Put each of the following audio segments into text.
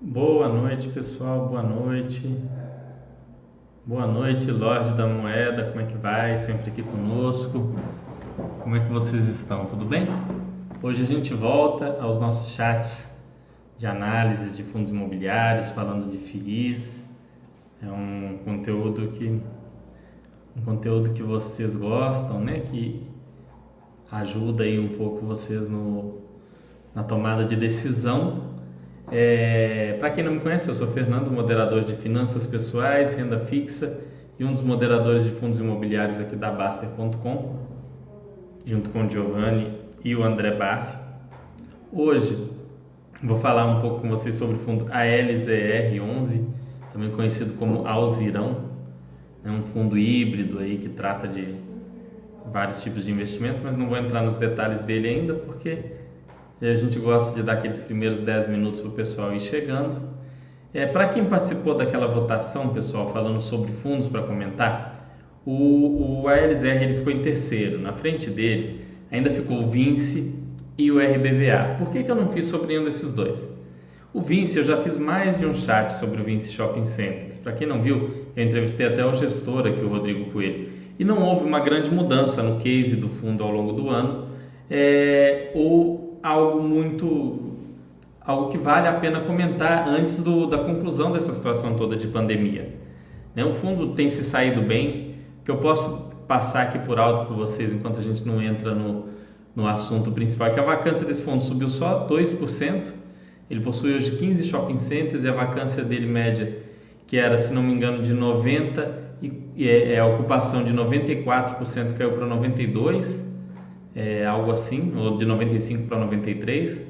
Boa noite, pessoal. Boa noite. Boa noite, Lorde da Moeda. Como é que vai? Sempre aqui conosco. Como é que vocês estão? Tudo bem? Hoje a gente volta aos nossos chats de análises de fundos imobiliários, falando de FIIs. É um conteúdo que um conteúdo que vocês gostam, né? Que ajuda aí um pouco vocês no, na tomada de decisão é, Para quem não me conhece, eu sou Fernando, moderador de finanças pessoais, renda fixa e um dos moderadores de fundos imobiliários aqui da Baster.com, junto com o Giovanni e o André Bassi. Hoje vou falar um pouco com vocês sobre o fundo ALZR11, também conhecido como Alzirão, é um fundo híbrido aí que trata de vários tipos de investimento, mas não vou entrar nos detalhes dele ainda porque e a gente gosta de dar aqueles primeiros 10 minutos para o pessoal ir chegando. É, para quem participou daquela votação, pessoal, falando sobre fundos para comentar, o, o ALZR ele ficou em terceiro. Na frente dele ainda ficou o Vinci e o RBVA. Por que, que eu não fiz sobre nenhum desses dois? O Vinci, eu já fiz mais de um chat sobre o Vinci Shopping Centers. Para quem não viu, eu entrevistei até o gestor aqui, o Rodrigo Coelho. E não houve uma grande mudança no case do fundo ao longo do ano. É, o algo muito algo que vale a pena comentar antes do, da conclusão dessa situação toda de pandemia. Né? O fundo tem se saído bem, que eu posso passar aqui por alto para vocês enquanto a gente não entra no, no assunto principal, é que a vacância desse fundo subiu só 2%, ele possui hoje 15 shopping centers e a vacância dele média, que era, se não me engano, de 90% e, e é, é, a ocupação de 94% caiu para 92%, é, algo assim, ou de 95 para 93.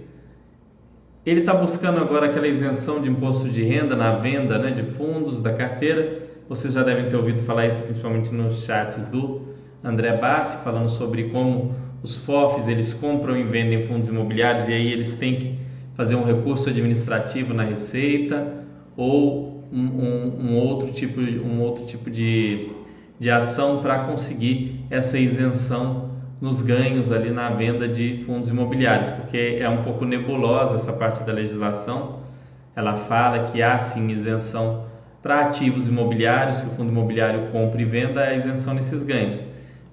Ele está buscando agora aquela isenção de imposto de renda na venda né, de fundos da carteira. Vocês já devem ter ouvido falar isso principalmente nos chats do André Bassi, falando sobre como os FOFs eles compram e vendem fundos imobiliários e aí eles têm que fazer um recurso administrativo na Receita ou um, um, um outro tipo, um outro tipo de, de ação para conseguir essa isenção nos ganhos ali na venda de fundos imobiliários, porque é um pouco nebulosa essa parte da legislação. Ela fala que há sim isenção para ativos imobiliários, que o fundo imobiliário compra e venda, a isenção nesses ganhos.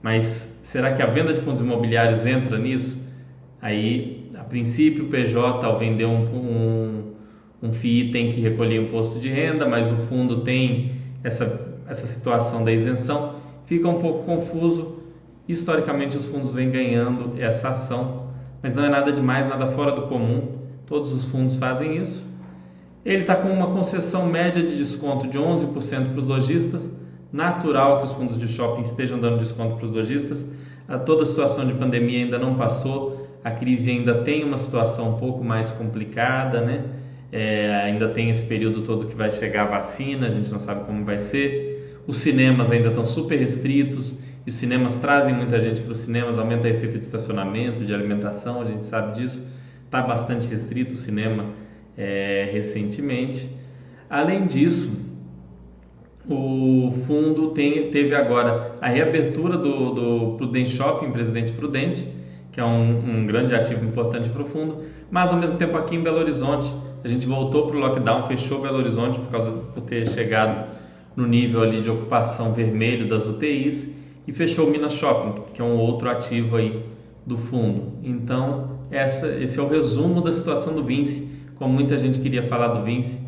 Mas será que a venda de fundos imobiliários entra nisso? Aí, a princípio, o PJ, ao vender um, um, um FII, tem que recolher imposto de renda, mas o fundo tem essa, essa situação da isenção. Fica um pouco confuso Historicamente, os fundos vêm ganhando essa ação, mas não é nada demais, nada fora do comum. Todos os fundos fazem isso. Ele está com uma concessão média de desconto de 11% para os lojistas. Natural que os fundos de shopping estejam dando desconto para os lojistas. A toda a situação de pandemia ainda não passou, a crise ainda tem uma situação um pouco mais complicada, né? É, ainda tem esse período todo que vai chegar a vacina, a gente não sabe como vai ser. Os cinemas ainda estão super restritos e os cinemas trazem muita gente para os cinemas, aumenta a receita de estacionamento, de alimentação, a gente sabe disso. Está bastante restrito o cinema é, recentemente. Além disso, o fundo tem, teve agora a reabertura do, do Prudente Shopping, Presidente Prudente, que é um, um grande ativo importante para o fundo, mas ao mesmo tempo aqui em Belo Horizonte, a gente voltou para o lockdown, fechou Belo Horizonte por causa por ter chegado no nível ali de ocupação vermelho das UTIs e fechou o Minas Shopping, que é um outro ativo aí do fundo. Então, essa, esse é o resumo da situação do Vinci. Como muita gente queria falar do Vinci,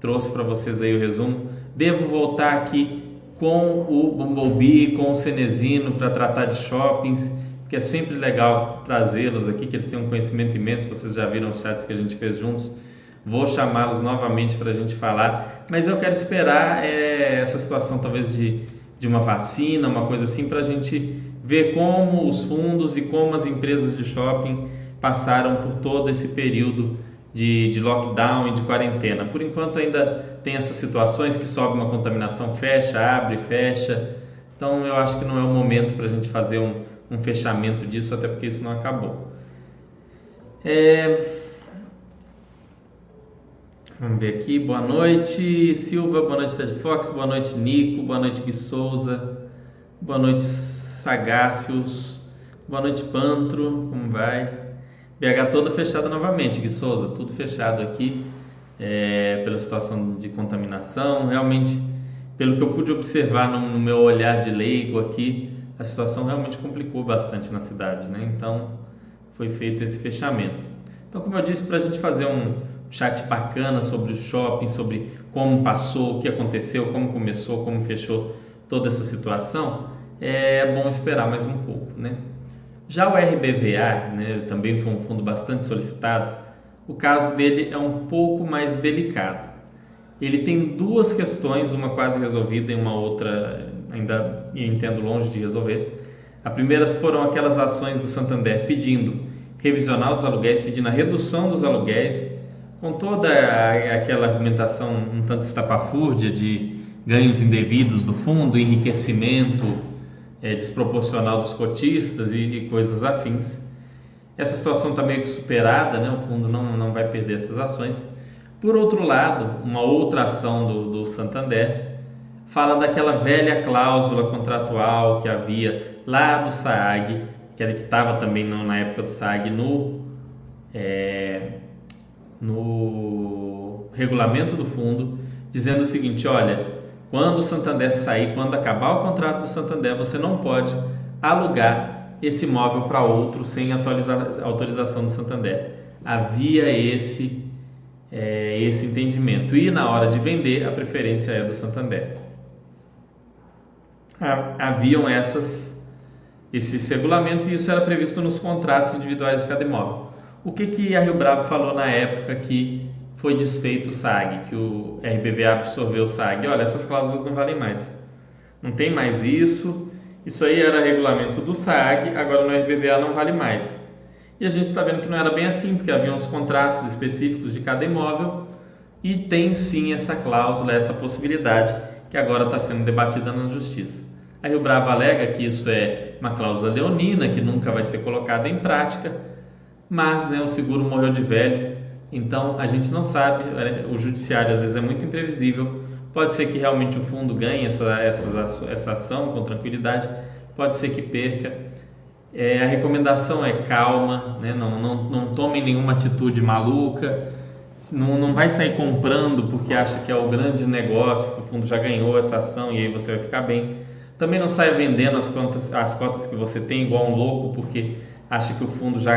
trouxe para vocês aí o resumo. Devo voltar aqui com o Bumblebee, com o Cenezino para tratar de shoppings, porque é sempre legal trazê-los aqui, que eles têm um conhecimento imenso. Vocês já viram os chats que a gente fez juntos. Vou chamá-los novamente para a gente falar, mas eu quero esperar é, essa situação talvez de de uma vacina, uma coisa assim, para a gente ver como os fundos e como as empresas de shopping passaram por todo esse período de, de lockdown e de quarentena. Por enquanto ainda tem essas situações que sobe uma contaminação, fecha, abre, fecha. Então eu acho que não é o momento para a gente fazer um, um, fechamento disso, até porque isso não acabou. É... Vamos ver aqui. Boa noite, Silva. Boa noite, Ted Fox. Boa noite, Nico. Boa noite, Gui Souza. Boa noite, Sagácios. Boa noite, Pantro. Como vai? BH toda fechada novamente, Gui Souza. Tudo fechado aqui. é, pela situação de contaminação. Realmente, pelo que eu pude observar no, no, meu olhar de leigo aqui, a situação realmente complicou bastante na cidade, né? Então, foi feito esse fechamento. Então, como eu disse, para a gente fazer um chat bacana sobre o shopping, sobre como passou, o que aconteceu, como começou, como fechou toda essa situação, é bom esperar mais um pouco, né? Já o RBVA, né, também foi um fundo bastante solicitado, o caso dele é um pouco mais delicado. Ele tem duas questões, uma quase resolvida e uma outra ainda entendo longe de resolver. A primeira foram aquelas ações do Santander pedindo revisional dos aluguéis, pedindo a redução dos aluguéis, com toda aquela argumentação um tanto estapafúrdia de ganhos indevidos do fundo, enriquecimento é, desproporcional dos cotistas e, e, coisas afins. Essa situação está meio que superada, né? o fundo não, não vai perder essas ações. Por outro lado, uma outra ação do, do Santander fala daquela velha cláusula contratual que havia lá do SAAG, que estava também na época do SAAG no, é, no regulamento do fundo, dizendo o seguinte: olha, quando o Santander sair, quando acabar o contrato do Santander, você não pode alugar esse imóvel para outro sem autorização do Santander. Havia esse é, esse entendimento e na hora de vender a preferência é do Santander. Haviam essas esses regulamentos e isso era previsto nos contratos individuais de cada imóvel. O que que a Rio Bravo falou na época que foi desfeito o SAG, que o RBVA absorveu o SAG. Olha, essas cláusulas não valem mais. Não tem mais isso. Isso aí era regulamento do SAG, agora no RBVA não vale mais. E a gente está vendo que não era bem assim, porque havia uns contratos específicos de cada imóvel e tem sim essa cláusula, essa possibilidade que agora está sendo debatida na Justiça. A Rio Bravo alega que isso é uma cláusula leonina, que nunca vai ser colocada em prática, mas né, o seguro morreu de velho então a gente não sabe, é, o judiciário às vezes é muito imprevisível. Pode ser que realmente o fundo ganhe essa, essa, essa ação com tranquilidade, pode ser que perca. É, a recomendação é calma, né? não, não, não tomem nenhuma atitude maluca, não, não vai sair comprando porque acha que é o grande negócio, que o fundo já ganhou essa ação e aí você vai ficar bem. Também não saia vendendo as contas, as cotas que você tem igual um louco porque acha que o fundo já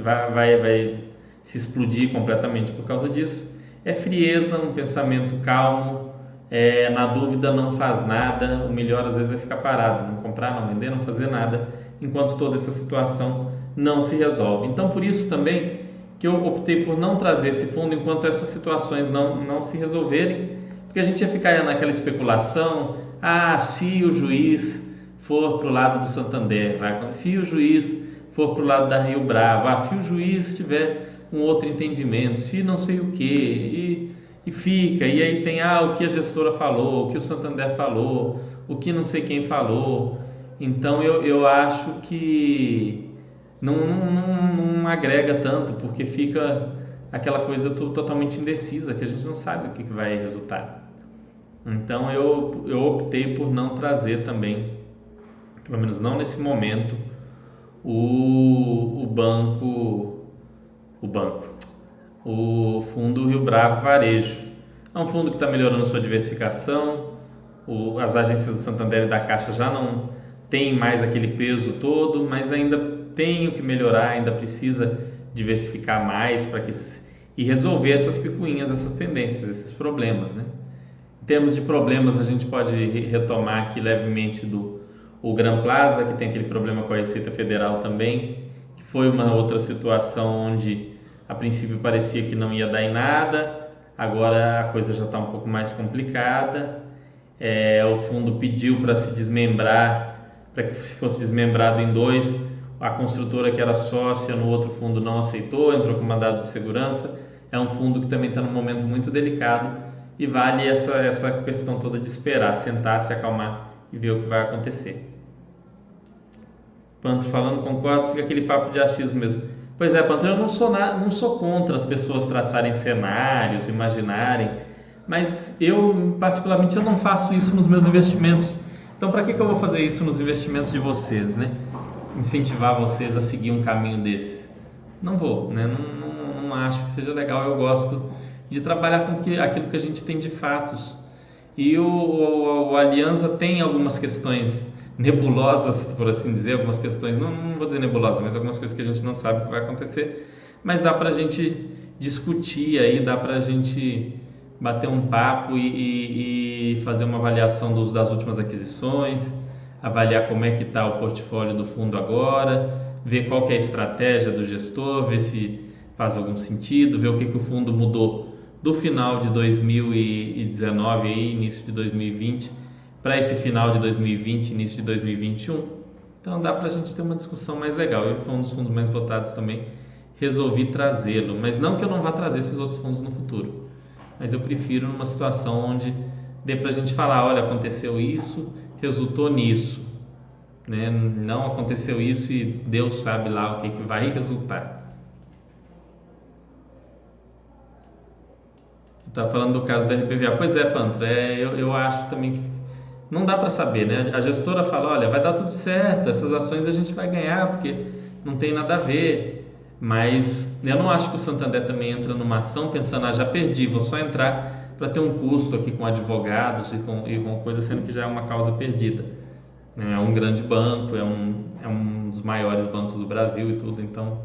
vai, vai, vai se explodir completamente por causa disso. É frieza, um pensamento calmo, é, na dúvida não faz nada, o melhor às vezes é ficar parado, não comprar, não vender, não fazer nada, enquanto toda essa situação não se resolve. Então, por isso também que eu optei por não trazer esse fundo enquanto essas situações não, não se resolverem, porque a gente ia ficar naquela especulação, ah, se o juiz for para o lado do Santander, vai, se o juiz for para o lado da Rio Bravo, ah, se o juiz tiver um outro entendimento, se não sei o que, e, fica, e aí tem ah, o que a gestora falou, o que o Santander falou, o que não sei quem falou. Então eu, eu acho que não, não, não agrega tanto, porque fica aquela coisa totalmente indecisa, que a gente não sabe o que, que vai resultar. Então eu, eu optei por não trazer também, pelo menos não nesse momento, o, o banco o banco. O fundo Rio Bravo Varejo. É um fundo que está melhorando sua diversificação. O, as agências do Santander e da Caixa já não têm mais aquele peso todo, mas ainda tem o que melhorar, ainda precisa diversificar mais para que e resolver essas picuinhas, essas pendências, esses problemas, né? Em termos de problemas, a gente pode retomar aqui levemente do o Gran Plaza, que tem aquele problema com a Receita Federal também, que foi uma outra situação onde a princípio parecia que não ia dar em nada, agora a coisa já está um pouco mais complicada. É, o fundo pediu para se desmembrar, para que fosse desmembrado em dois. A construtora que era sócia no outro fundo não aceitou, entrou com mandado de segurança. É um fundo que também está num momento muito delicado e vale essa, essa questão toda de esperar, sentar, se acalmar e ver o que vai acontecer. Panto falando, concordo, fica aquele papo de achismo mesmo Pois é, Pantera, eu não sou, na, não sou contra as pessoas traçarem cenários, imaginarem, mas eu, particularmente, eu não faço isso nos meus investimentos. Então, para que, que eu vou fazer isso nos investimentos de vocês, né? Incentivar vocês a seguir um caminho desse? Não vou, né? Não, não, não acho que seja legal. Eu gosto de trabalhar com que, aquilo que a gente tem de fatos. E o, o, o Aliança tem algumas questões nebulosas, por assim dizer, algumas questões, não, não vou dizer nebulosas, mas algumas coisas que a gente não sabe o que vai acontecer, mas dá para a gente discutir aí, dá para a gente bater um papo e, e, e fazer uma avaliação dos, das últimas aquisições, avaliar como é que está o portfólio do fundo agora, ver qual é a estratégia do gestor, ver se faz algum sentido, ver o que, que o fundo mudou do final de 2019 e início de 2020 para esse final de 2020, início de 2021. Então dá para a gente ter uma discussão mais legal. Ele foi um dos fundos mais votados também. Resolvi trazê-lo, mas não que eu não vá trazer esses outros fundos no futuro, mas eu prefiro numa situação onde dê para a gente falar, olha, aconteceu isso, resultou nisso, né? Não aconteceu isso e Deus sabe lá o que, que vai resultar. Tá falando do caso da RPVA. Pois é, Pantra, é, eu, eu acho também que não dá para saber, né? A gestora fala, olha, vai dar tudo certo, essas ações a gente vai ganhar porque não tem nada a ver. Mas eu não acho que o Santander também entra numa ação pensando, ah, já perdi, vou só entrar para ter um custo aqui com advogados e com, e com coisa, sendo que já é uma causa perdida. Né? É um grande banco, é um, é um dos maiores bancos do Brasil e tudo, então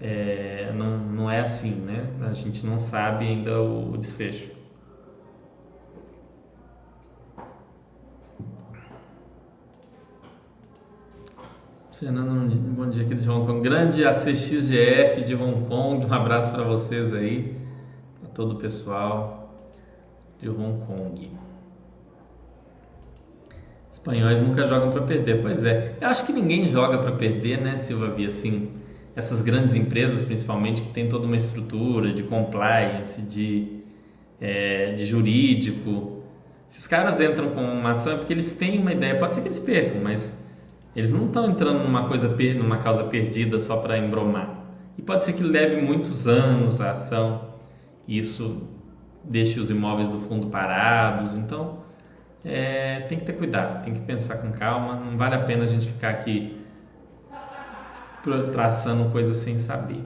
é, não, não é assim, né? A gente não sabe ainda o, o desfecho. Fernando, bom dia aqui de Hong Kong. Grande ACXGF de Hong Kong, um abraço para vocês aí, para todo o pessoal de Hong Kong. Espanhóis nunca jogam para perder, pois é. Eu acho que ninguém joga para perder, né, Silva Via? Assim, essas grandes empresas, principalmente, que tem toda uma estrutura de compliance, de, é, de jurídico. Esses caras entram com uma ação é porque eles têm uma ideia, pode ser que eles percam, mas eles não estão entrando numa coisa numa causa perdida só para embromar. E pode ser que leve muitos anos a ação, isso deixe os imóveis do fundo parados. Então, é, tem que ter cuidado, tem que pensar com calma. Não vale a pena a gente ficar aqui traçando coisas sem saber.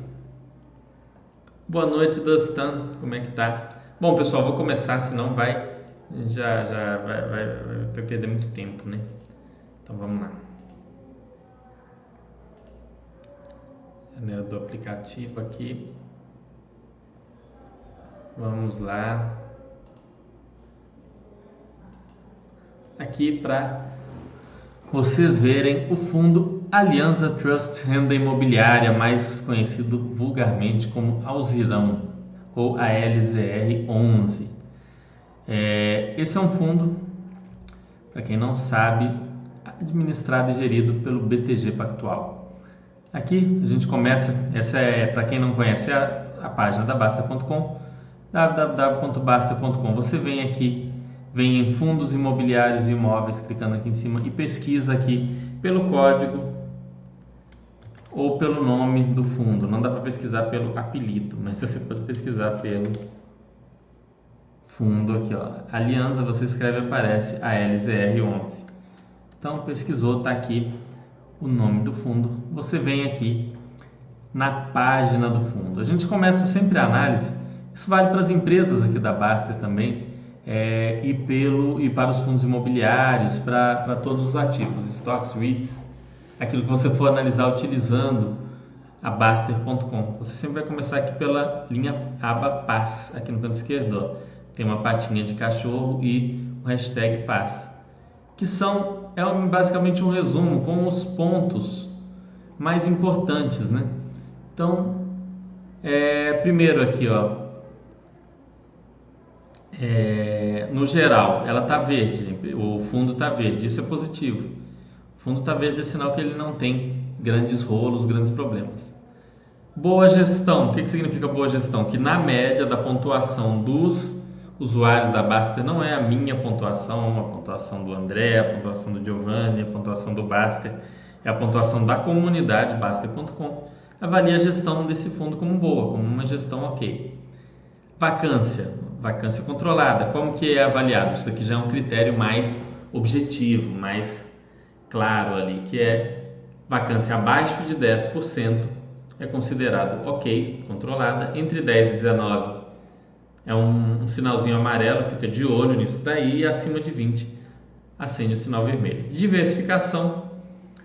Boa noite, Dustin. Como é que tá? Bom, pessoal, vou começar, senão vai já já vai, vai, vai perder muito tempo, né? Então vamos lá. Janela do aplicativo aqui. Vamos lá. Aqui para vocês verem o fundo Aliança Trust Renda Imobiliária, mais conhecido vulgarmente como Alzirão ou ALZR 11. É, esse é um fundo, para quem não sabe, administrado e gerido pelo BTG Pactual. Aqui a gente começa, essa é para quem não conhece a, a página da Basta.com, www.basta.com. Você vem aqui, vem em fundos imobiliários e imóveis, clicando aqui em cima e pesquisa aqui pelo código ou pelo nome do fundo. Não dá para pesquisar pelo apelido, mas você pode pesquisar pelo fundo aqui, ó. Aliança, você escreve aparece a LZR11. Então pesquisou, tá aqui o nome do fundo. Você vem aqui na página do fundo. A gente começa sempre a análise. Isso vale para as empresas aqui da Baster também. É, e, pelo, e para os fundos imobiliários, para, para todos os ativos, stocks, REITs, aquilo que você for analisar utilizando a Baster.com. Você sempre vai começar aqui pela linha aba Paz, aqui no canto esquerdo. Ó. Tem uma patinha de cachorro e o hashtag Paz, que são é basicamente um resumo com os pontos mais importantes, né? Então, é, primeiro aqui, ó, é, no geral, ela está verde, o fundo está verde, isso é positivo fundo está verde é sinal que ele não tem grandes rolos, grandes problemas. Boa gestão. O que, que significa boa gestão? Que na média da pontuação dos usuários da Baster não é a minha pontuação, a pontuação do André, a pontuação do Giovanni, a pontuação do Baster, é a pontuação da comunidade Baster.com. Avalia a gestão desse fundo como boa, como uma gestão ok. Vacância, vacância controlada. Como que é avaliado? Isso aqui já é um critério mais objetivo, mais claro ali, que é vacância abaixo de 10% é considerado ok, controlada, entre 10 e 19 é um, um, sinalzinho amarelo, fica de olho nisso daí e acima de 20 acende o sinal vermelho. Diversificação,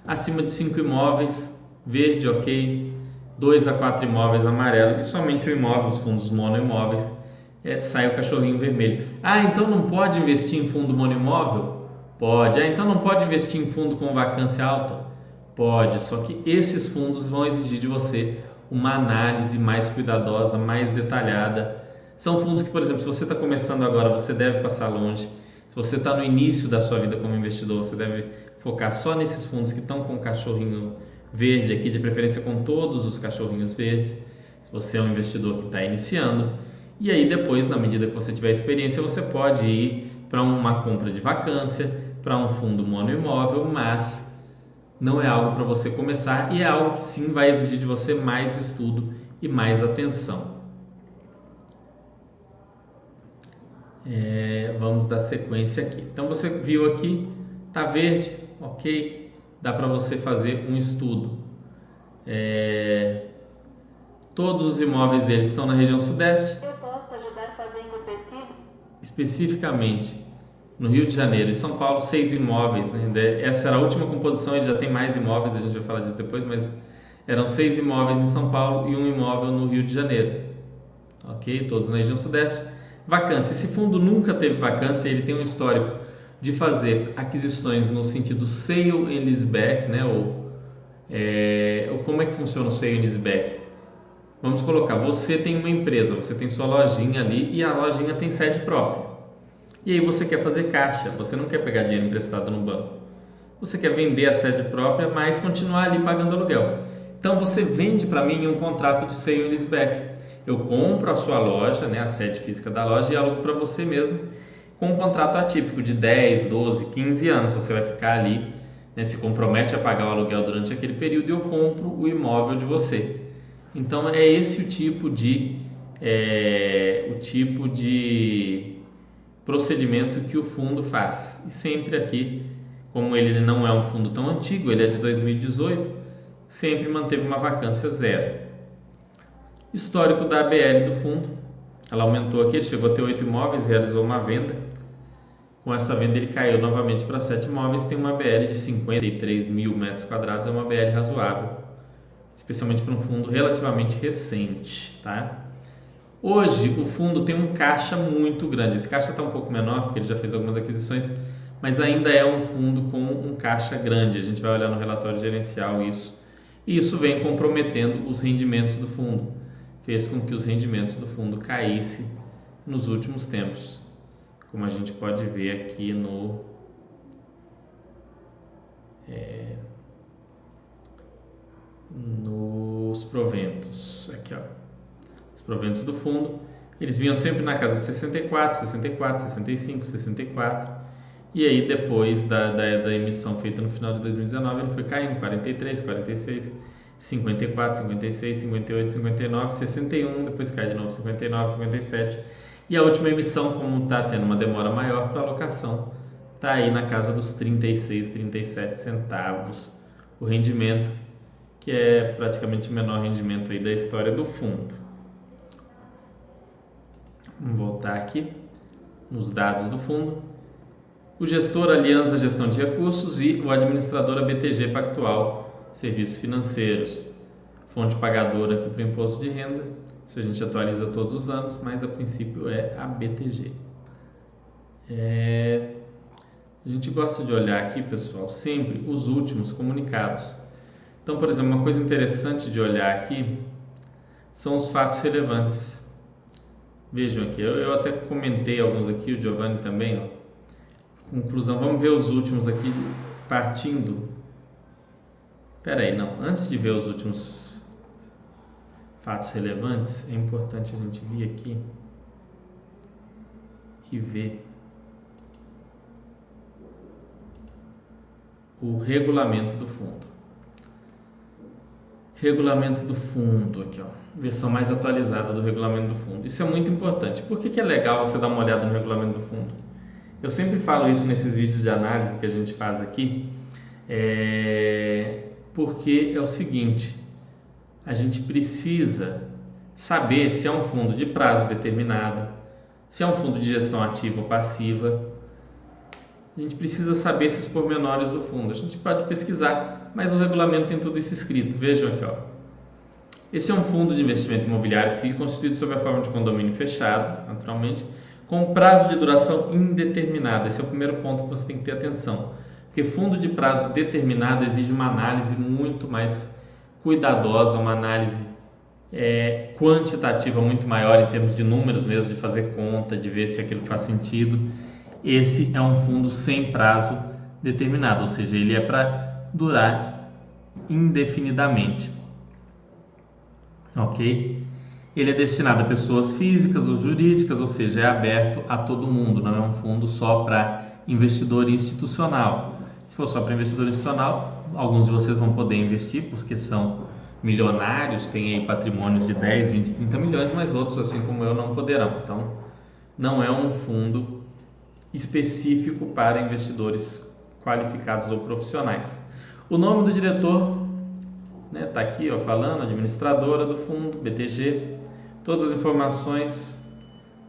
acima de 5 imóveis, verde, ok, 2 a 4 imóveis amarelo e somente o imóvel, os fundos monoimóveis, é, sai o cachorrinho vermelho. Ah, então não pode investir em fundo monoimóvel? Pode. Ah, então não pode investir em fundo com vacância alta? Pode, só que esses fundos vão exigir de você uma análise mais cuidadosa, mais detalhada. São fundos que, por exemplo, se você está começando agora, você deve passar longe. Se você está no início da sua vida como investidor, você deve focar só nesses fundos que estão com o cachorrinho verde aqui, de preferência com todos os cachorrinhos verdes. Se você é um investidor que está iniciando, e aí depois, na medida que você tiver experiência, você pode ir para uma compra de vacância, para um fundo monoimóvel, mas não é algo para você começar e é algo que sim vai exigir de você mais estudo e mais atenção. É, vamos dar sequência aqui. Então você viu aqui, tá verde, ok? Dá para você fazer um estudo. É, todos os imóveis deles estão na região sudeste. Eu posso ajudar fazendo pesquisa? Especificamente no Rio de Janeiro e São Paulo, seis imóveis. Né? Essa era a última composição, ele já tem mais imóveis, a gente vai falar disso depois, mas eram seis imóveis em São Paulo e um imóvel no Rio de Janeiro. Ok? Todos na região sudeste. Vacância. Esse fundo nunca teve vacância, ele tem um histórico de fazer aquisições no sentido sale and leaseback, né? Ou, é, ou como é que funciona o sale and leaseback? Vamos colocar, você tem uma empresa, você tem sua lojinha ali e a lojinha tem sede própria. E aí você quer fazer caixa, você não quer pegar dinheiro emprestado no banco. Você quer vender a sede própria, mas continuar ali pagando aluguel. Então você vende para mim um contrato de sale and leaseback. Eu compro a sua loja, né, a sede física da loja e alugo para você mesmo com um contrato atípico de 10, 12, 15 anos. Você vai ficar ali, né, se compromete a pagar o aluguel durante aquele período e eu compro o imóvel de você. Então é esse o tipo de é, o tipo de procedimento que o fundo faz. E sempre aqui, como ele não é um fundo tão antigo, ele é de 2018, sempre manteve uma vacância zero. Histórico da ABL do fundo, ela aumentou aqui, ele chegou a ter oito imóveis, realizou uma venda. Com essa venda ele caiu novamente para sete imóveis, tem uma BL de 53 mil metros quadrados, é uma BL razoável, especialmente para um fundo relativamente recente, tá? Hoje o fundo tem um caixa muito grande. Esse caixa está um pouco menor porque ele já fez algumas aquisições, mas ainda é um fundo com um caixa grande. A gente vai olhar no relatório gerencial isso. E isso vem comprometendo os rendimentos do fundo. Fez com que os rendimentos do fundo caíssem nos últimos tempos, como a gente pode ver aqui no é, nos proventos. Aqui, ó proventos do fundo, eles vinham sempre na casa de 64, 64, 65, 64. E aí, depois da, da, da, emissão feita no final de 2019, ele foi caindo 43, 46, 54, 56, 58, 59, 61, depois cai de novo 59, 57. E a última emissão, como está tendo uma demora maior para alocação, está aí na casa dos 36, 37 centavos o rendimento, que é praticamente o menor rendimento aí da história do fundo. Vamos voltar aqui nos dados do fundo. O gestor Aliança Gestão de Recursos e o administrador a BTG Pactual Serviços Financeiros. Fonte pagadora aqui para o imposto de renda. Isso a gente atualiza todos os anos, mas a princípio é a BTG. É... A gente gosta de olhar aqui, pessoal, sempre os últimos comunicados. Então, por exemplo, uma coisa interessante de olhar aqui são os fatos relevantes. Vejam aqui, eu, eu até comentei alguns aqui, o Giovanni também. Ó. Conclusão, vamos ver os últimos aqui partindo. Espera aí, não. Antes de ver os últimos fatos relevantes, é importante a gente vir aqui e ver o regulamento do fundo. Regulamento do fundo, aqui ó, versão mais atualizada do regulamento do fundo. Isso é muito importante. Por que, que é legal você dar uma olhada no regulamento do fundo? Eu sempre falo isso nesses vídeos de análise que a gente faz aqui, é... porque é o seguinte: a gente precisa saber se é um fundo de prazo determinado, se é um fundo de gestão ativa ou passiva. A gente precisa saber esses pormenores do fundo. A gente pode pesquisar, mas no regulamento tem tudo isso escrito. Vejam aqui, ó. Esse é um fundo de investimento imobiliário FII constituído sob a forma de condomínio fechado, naturalmente, com prazo de duração indeterminado. Esse é o primeiro ponto que você tem que ter atenção. Porque fundo de prazo determinado exige uma análise muito mais cuidadosa, uma análise é, quantitativa muito maior em termos de números mesmo, de fazer conta, de ver se aquilo faz sentido. Esse é um fundo sem prazo determinado, ou seja, ele é para durar indefinidamente. Ok? Ele é destinado a pessoas físicas ou jurídicas, ou seja, é aberto a todo mundo, não é um fundo só para investidor institucional. Se for só para investidor institucional, alguns de vocês vão poder investir porque são milionários, têm aí patrimônios de 10, 20, 30 milhões, mas outros, assim como eu, não poderão. Então, não é um fundo específico para investidores qualificados ou profissionais. O nome do diretor está né, tá aqui ó, falando, administradora do fundo, BTG. Todas as informações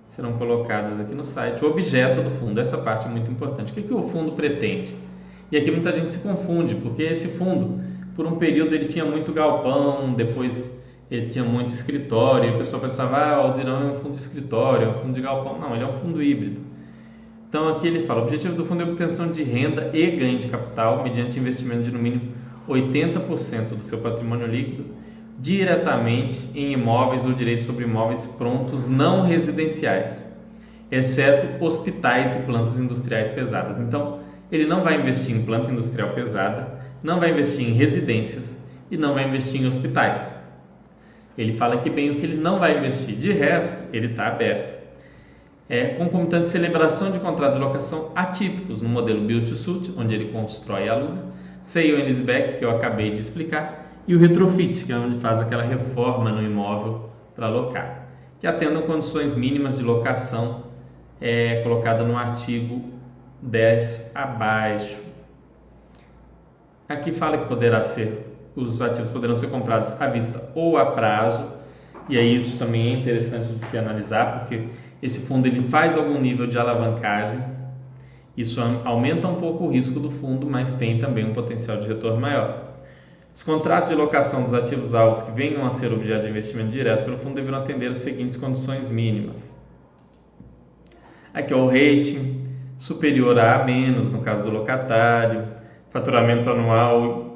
serão colocadas aqui no site. O objeto do fundo, essa parte é muito importante. O que, que o fundo pretende? E aqui muita gente se confunde, porque esse fundo, por um período, ele tinha muito galpão, depois ele tinha muito escritório, e o pessoal pensava, ah, o Alzirão é um fundo de escritório, é um fundo de galpão. Não, ele é um fundo híbrido. Então aqui ele fala, o objetivo do fundo é a obtenção de renda e ganho de capital mediante investimento de no mínimo 80% do seu patrimônio líquido diretamente em imóveis ou direitos sobre imóveis prontos não residenciais, exceto hospitais e plantas industriais pesadas. Então, ele não vai investir em planta industrial pesada, não vai investir em residências e não vai investir em hospitais. Ele fala aqui bem o que ele não vai investir. De resto, ele está aberto. É concomitante celebração de contratos de locação atípicos no modelo Build to Suit, onde ele constrói e aluga, sale and leaseback, que eu acabei de explicar, e o retrofit, que é onde faz aquela reforma no imóvel para alocar, que atendam condições mínimas de locação é, colocada no artigo 10 abaixo. Aqui fala que poderá ser os ativos poderão ser comprados à vista ou a prazo, e aí isso também é interessante de se analisar, porque esse fundo ele faz algum nível de alavancagem, isso aumenta um pouco o risco do fundo, mas tem também um potencial de retorno maior. Os contratos de locação dos ativos alvos que venham a ser objeto de investimento direto pelo fundo deverão atender as seguintes condições mínimas. Aqui é o rating, superior a A-, no caso do locatário, faturamento anual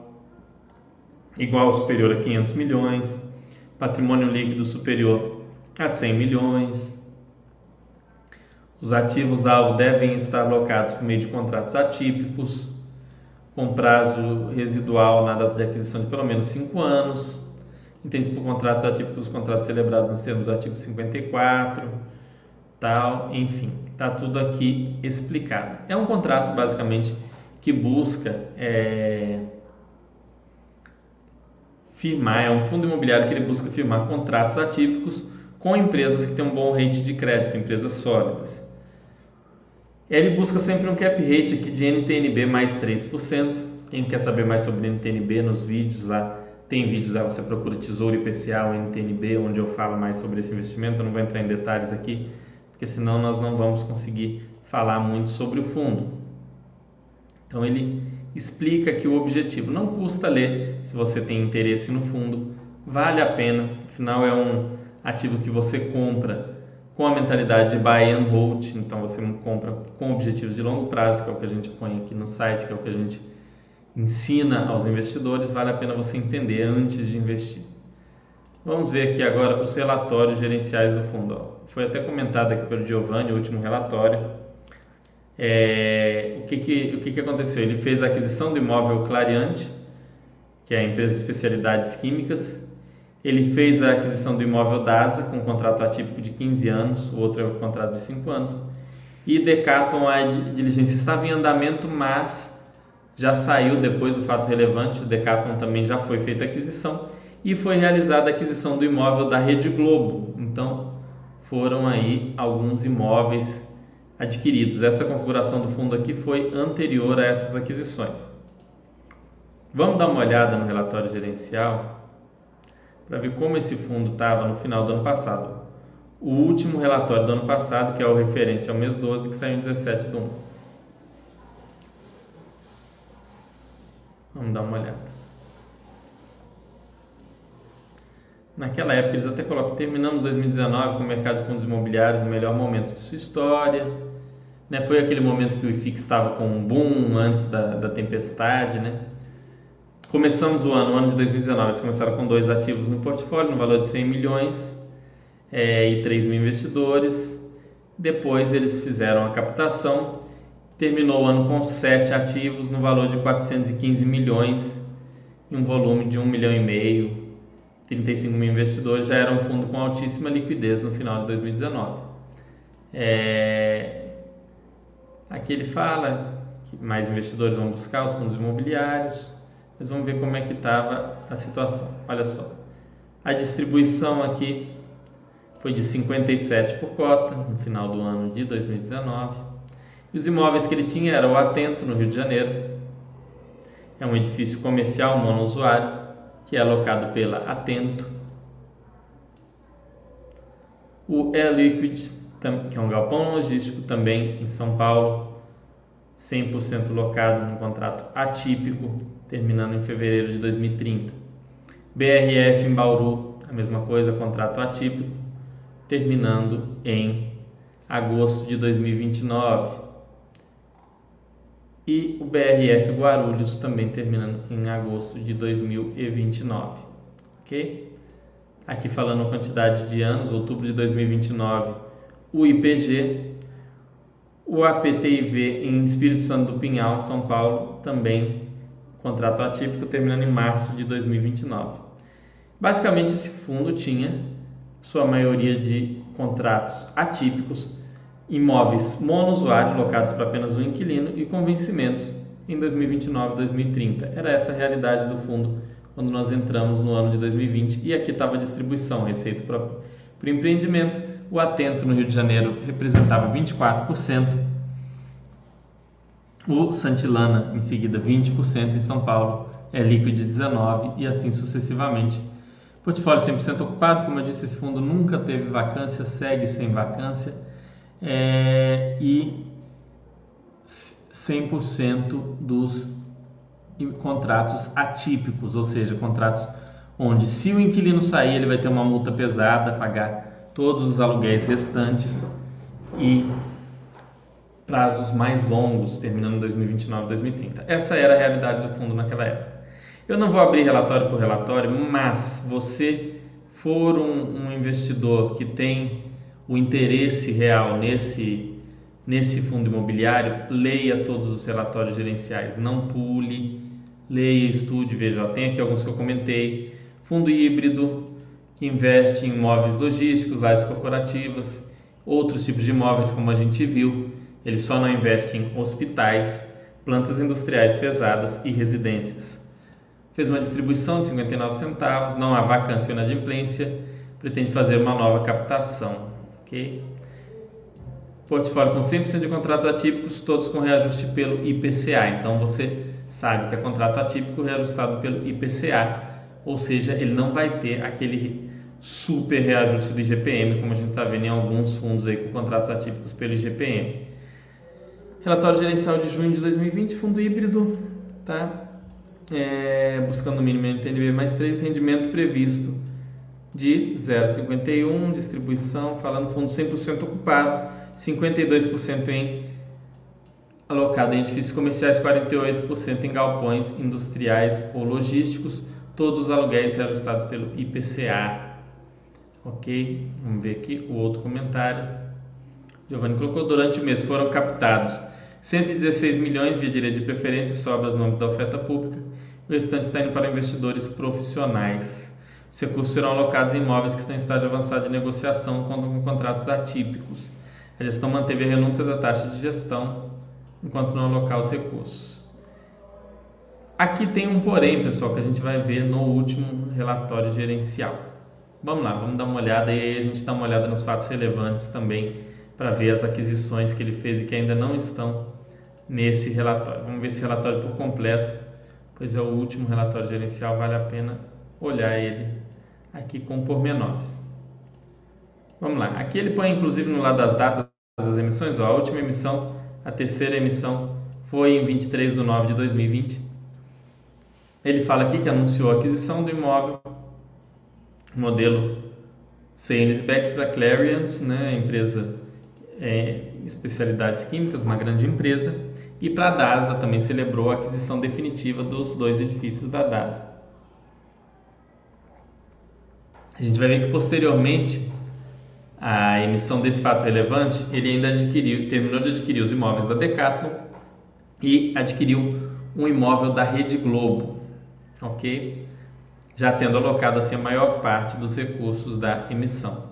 igual ou superior a 500 milhões, patrimônio líquido superior a 100 milhões. Os ativos alvo devem estar alocados por meio de contratos atípicos, com prazo residual na data de aquisição de pelo menos 5 anos. Entende-se por contratos atípicos os contratos celebrados nos termos do artigo 54, tal, enfim está tudo aqui explicado. É um contrato basicamente que busca é, firmar, é um fundo imobiliário que ele busca firmar contratos atípicos com empresas que têm um bom rate de crédito, empresas sólidas. Ele busca sempre um cap rate aqui de NTNB mais 3%. Quem quer saber mais sobre NTNB nos vídeos lá, tem vídeos lá, você procura Tesouro IPCA ou NTNB, onde eu falo mais sobre esse investimento. Eu não vou entrar em detalhes aqui, porque senão nós não vamos conseguir falar muito sobre o fundo. Então ele explica que o objetivo não custa ler, se você tem interesse no fundo, vale a pena, afinal é um ativo que você compra com a mentalidade de buy and hold, então você compra com objetivos de longo prazo, que é o que a gente põe aqui no site, que é o que a gente ensina aos investidores, vale a pena você entender antes de investir. Vamos ver aqui agora os relatórios gerenciais do fundo. Foi até comentado aqui pelo Giovanni, o último relatório. É, o que, que, o que, que aconteceu? Ele fez a aquisição do imóvel Clariante, que é a empresa de especialidades químicas. Ele fez a aquisição do imóvel DASA, com um contrato atípico de 15 anos, o outro é o contrato de 5 anos. E Decathlon, a diligência estava em andamento, mas já saiu depois do fato relevante. Decathlon também já foi feita a aquisição e foi realizada a aquisição do imóvel da Rede Globo. Então, foram aí alguns imóveis adquiridos. Essa configuração do fundo aqui foi anterior a essas aquisições. Vamos dar uma olhada no relatório gerencial para ver como esse fundo estava no final do ano passado. o último relatório do ano passado, que é o referente ao mês 12, que saiu em 17 de 1. Vamos dar uma olhada. Naquela época eles até colocam, terminamos 2019 com o mercado de fundos imobiliários no melhor momento de sua história. Né? Foi aquele momento que o IFIX estava com um boom antes da, da tempestade. Né? Começamos o ano, o ano de 2019, eles começaram com dois ativos no portfólio, no valor de 100 milhões é, e 3 mil investidores. Depois eles fizeram a captação, terminou o ano com sete ativos no valor de 415 milhões e um volume de 1 milhão e meio 35 mil investidores, já era um fundo com altíssima liquidez no final de 2019. É... Aqui ele fala que mais investidores vão buscar os fundos imobiliários, mas vamos ver como é que estava a situação. Olha só, a distribuição aqui foi de 57 por cota no final do ano de 2019. E os imóveis que ele tinha eram o Atento, no Rio de Janeiro. É um edifício comercial monousuário que é alocado pela Atento. O E-Liquid, que é um galpão logístico também em São Paulo, 100% locado num contrato atípico, terminando em fevereiro de 2030. BRF em Bauru, a mesma coisa, contrato atípico, terminando em agosto de 2029 e o BRF Guarulhos também terminando em agosto de 2029, ok? Aqui falando a quantidade de anos, outubro de 2029, o IPG, o APTIV em Espírito Santo do Pinhal, São Paulo, também contrato atípico terminando em março de 2029. Basicamente esse fundo tinha sua maioria de contratos atípicos imóveis monousuário locados para apenas um inquilino e com vencimentos em 2029 e 2030. Era essa a realidade do fundo quando nós entramos no ano de 2020 e aqui estava a distribuição, receita por, por empreendimento. O Atento no Rio de Janeiro representava 24%, o Santilana em seguida 20%, em São Paulo é Liquid 19% e assim sucessivamente. Portfólio 100% ocupado, como eu disse, esse fundo nunca teve vacância, segue sem vacância é, e 100% dos contratos atípicos, ou seja, contratos onde se o inquilino sair ele vai ter uma multa pesada, pagar todos os aluguéis restantes e prazos mais longos, terminando em 2029 2030. Essa era a realidade do fundo naquela época. Eu não vou abrir relatório por relatório, mas você for um, um investidor que tem o interesse real nesse, nesse fundo imobiliário, leia todos os relatórios gerenciais, não pule, leia, estude, veja, tem aqui alguns que eu comentei, fundo híbrido, que investe em imóveis logísticos, lajes corporativas, outros tipos de imóveis como a gente viu, ele só não investe em hospitais, plantas industriais pesadas e residências. Fez uma distribuição de 59 centavos, não há vacância ou inadimplência, pretende fazer uma nova captação Portfólio com 100% de contratos atípicos, todos com reajuste pelo IPCA. Então você sabe que é contrato atípico reajustado pelo IPCA, ou seja, ele não vai ter aquele super reajuste do IGPM, como a gente está vendo em alguns fundos aí com contratos atípicos pelo IGPM. Relatório gerencial de junho de 2020, fundo híbrido, tá? É, buscando o mínimo NTNB mais 3, rendimento previsto de 0,51, distribuição, falando fundo 100% ocupado, 52% em alocado em edifícios comerciais, 48% em galpões industriais ou logísticos, todos os aluguéis reajustados pelo IPCA. Ok? Vamos ver aqui o outro comentário. Giovanni colocou, durante o mês foram captados 116 milhões via direito de preferência, sobras no âmbito da oferta pública, o restante está indo para investidores profissionais. Os recursos serão alocados em imóveis que estão em estágio avançado de negociação contam com contratos atípicos. A gestão manteve a renúncia da taxa de gestão enquanto não alocar os recursos. Aqui tem um porém, pessoal, que a gente vai ver no último relatório gerencial. Vamos lá, vamos dar uma olhada e aí a gente dá uma olhada nos fatos relevantes também para ver as aquisições que ele fez e que ainda não estão nesse relatório. Vamos ver esse relatório por completo, pois é o último relatório gerencial, vale a pena olhar ele aqui com pormenores. Vamos lá. Aqui ele põe inclusive no lado das datas das emissões, ó, a última emissão, a terceira emissão foi em 23 de nove de 2020. Ele fala aqui que anunciou a aquisição do imóvel modelo CNSBEC para Clariant, né, empresa é, especialidades químicas, uma grande empresa, e para a DASA também celebrou a aquisição definitiva dos dois edifícios da DASA. A gente vai ver que posteriormente a emissão desse fato relevante, ele ainda adquiriu, terminou de adquirir os imóveis da Decathlon e adquiriu um imóvel da Rede Globo, ok? Já tendo alocado assim a maior parte dos recursos da emissão.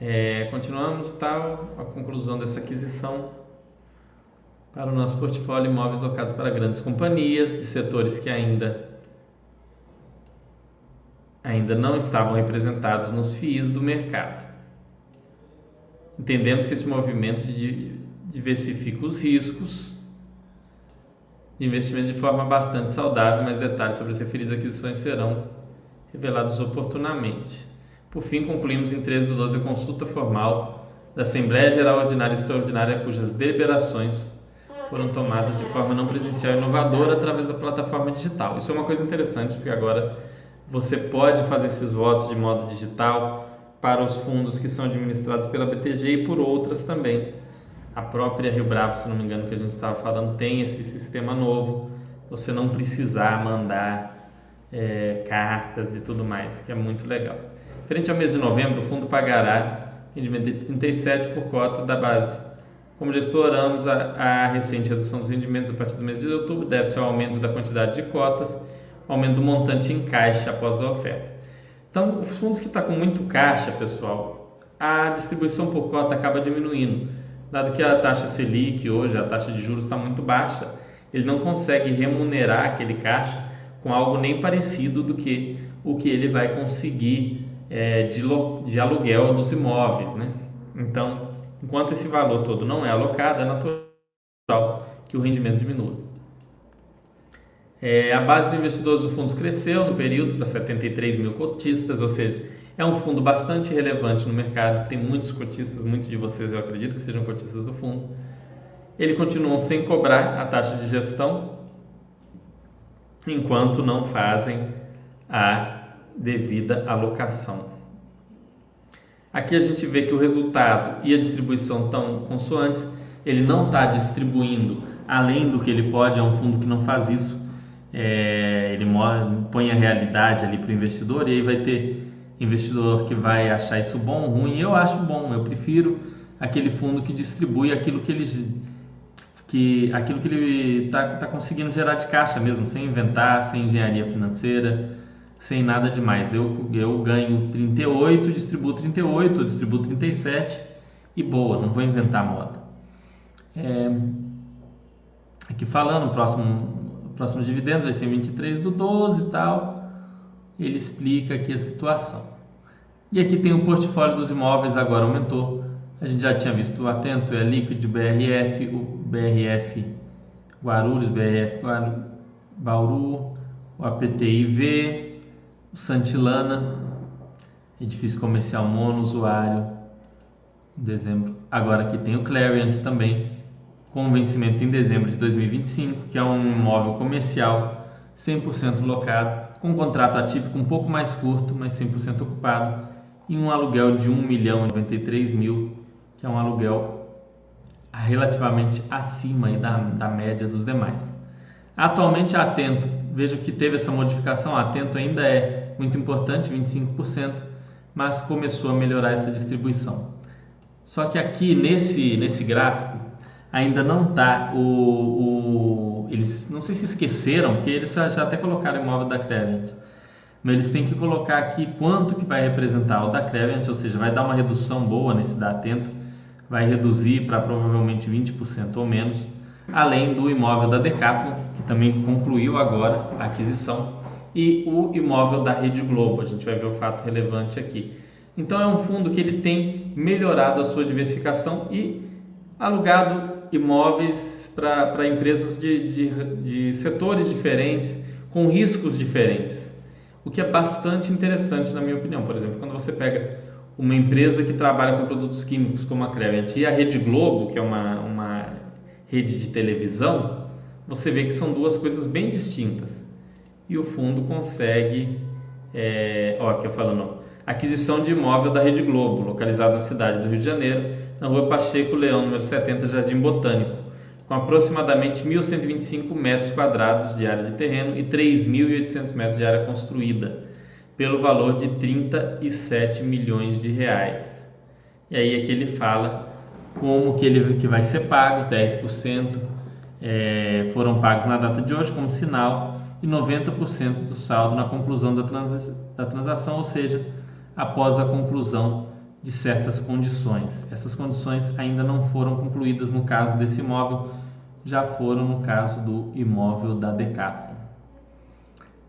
É, continuamos tal a conclusão dessa aquisição para o nosso portfólio imóveis locados para grandes companhias de setores que ainda ainda não estavam representados nos FIIs do mercado. Entendemos que esse movimento diversifica os riscos de investimento de forma bastante saudável, mas detalhes sobre as referidas aquisições serão revelados oportunamente. Por fim, concluímos em 13 de 12 a consulta formal da Assembleia Geral Ordinária e Extraordinária, cujas deliberações foram tomadas de forma não presencial e inovadora através da plataforma digital. Isso é uma coisa interessante, porque agora você pode fazer esses votos de modo digital para os fundos que são administrados pela BTG e por outras também. A própria Rio Bravo, se não me engano, que a gente estava falando, tem esse sistema novo. Você não precisar mandar é, cartas e tudo mais, que é muito legal. Frente ao mês de novembro, o fundo pagará rendimento de 37 por cota da base. Como já exploramos, a, a recente redução dos rendimentos a partir do mês de outubro deve-se ao aumento da quantidade de cotas, aumento do montante em caixa após a oferta. Então, os fundos que estão tá com muito caixa, pessoal, a distribuição por cota acaba diminuindo. Dado que a taxa Selic hoje, a taxa de juros está muito baixa, ele não consegue remunerar aquele caixa com algo nem parecido do que o que ele vai conseguir é, de, de aluguel dos imóveis. Né? Então, enquanto esse valor todo não é alocado, é natural que o rendimento diminua. É, a base de investidores do fundo cresceu no período para 73 mil cotistas, ou seja, é um fundo bastante relevante no mercado. Tem muitos cotistas, muitos de vocês eu acredito que sejam cotistas do fundo. Ele continua sem cobrar a taxa de gestão, enquanto não fazem a devida alocação. Aqui a gente vê que o resultado e a distribuição estão consoantes, ele não está distribuindo além do que ele pode, é um fundo que não faz isso, é, ele põe a realidade ali para o investidor e aí vai ter investidor que vai achar isso bom ou ruim. Eu acho bom, eu prefiro aquele fundo que distribui aquilo que ele que aquilo que ele está tá conseguindo gerar de caixa mesmo, sem inventar, sem engenharia financeira, sem nada demais. Eu, eu ganho 38, distribuo 38, eu distribuo 37 e boa, não vou inventar moda. É, aqui falando, próximo, próximo dividendo vai ser 23 do 12 e tal. Ele explica aqui a situação. E aqui tem o portfólio dos imóveis, agora aumentou. A gente já tinha visto o Atento, é Liquid, BRF, o BRF Guarulhos, BRF Bauru, o APTIV, Santilana, edifício comercial monousuário, em dezembro. Agora aqui tem o Clariant também, com vencimento em dezembro de 2025, que é um imóvel comercial 100% locado, com um contrato atípico um pouco mais curto, mas 100% ocupado, e um aluguel de 1 milhão e 93 mil, que é um aluguel relativamente acima da, da média dos demais. Atualmente, atento, veja que teve essa modificação, atento ainda é muito importante, 25%, mas começou a melhorar essa distribuição. Só que aqui nesse, nesse gráfico ainda não está o, o, Eles não sei se esqueceram, porque eles já, até colocaram imóvel da Crevent, mas eles têm que colocar aqui quanto que vai representar o da Crevent, ou seja, vai dar uma redução boa nesse da Atento, vai reduzir para provavelmente 20% ou menos, além do imóvel da Decathlon, que também concluiu agora a aquisição e o imóvel da Rede Globo. A gente vai ver o fato relevante aqui. Então é um fundo que ele tem melhorado a sua diversificação e alugado imóveis para empresas de, de, de setores diferentes, com riscos diferentes. O que é bastante interessante na minha opinião. Por exemplo, quando você pega uma empresa que trabalha com produtos químicos como a Crevent e a Rede Globo, que é uma, uma rede de televisão, você vê que são duas coisas bem distintas. E o fundo consegue, é, ó, aqui eu falando, aquisição de imóvel da Rede Globo, localizado na cidade do Rio de Janeiro, na rua Pacheco Leão, número 70, Jardim Botânico, com aproximadamente 1.125 metros quadrados de área de terreno e 3.800 metros de área construída, pelo valor de 37 milhões de reais. E aí aqui ele fala como que ele que vai ser pago, 10% é, foram pagos na data de hoje como sinal e 90% do saldo na conclusão da, trans, da transação, ou seja, após a conclusão de certas condições. Essas condições ainda não foram concluídas no caso desse imóvel, já foram no caso do imóvel da Decathlon.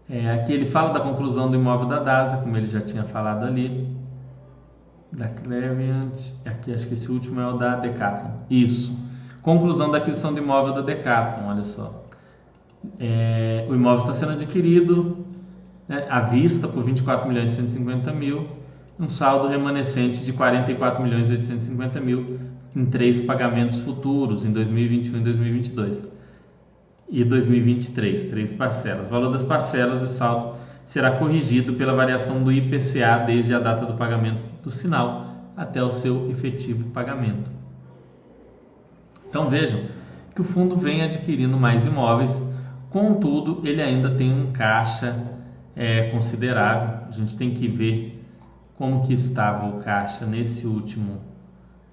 É, aqui ele fala da conclusão do imóvel da DASA, como ele já tinha falado ali, da Clariant, aqui acho que esse último é o da Decathlon. Isso. Conclusão da aquisição do imóvel da Decathlon, olha só. É, o imóvel está sendo adquirido né, à vista por 24 milhões e 150 mil, um saldo remanescente de 44 milhões e 850 mil em três pagamentos futuros em 2021 e 2022 e 2023, três parcelas. O valor das parcelas do saldo será corrigido pela variação do IPCA desde a data do pagamento do sinal até o seu efetivo pagamento. Então vejam que o fundo vem adquirindo mais imóveis, contudo ele ainda tem um caixa é, considerável. A gente tem que ver como que estava o caixa nesse último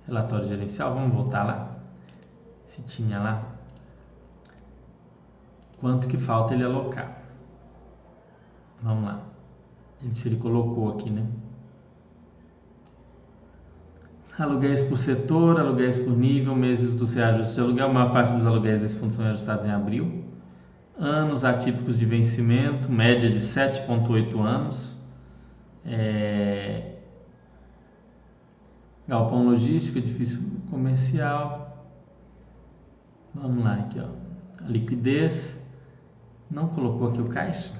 relatório gerencial. Vamos voltar lá. Se tinha lá. Quanto que falta ele alocar? Vamos lá. Ele, se ele colocou aqui, né? Aluguéis por setor, aluguéis por nível, meses dos reajustes de aluguel. A maior parte dos aluguéis desse fundo são reajustados em abril. Anos atípicos de vencimento, média de 7,8 anos. É... Galpão logístico, edifício comercial. Vamos lá, aqui ó. A liquidez. Não colocou aqui o caixa?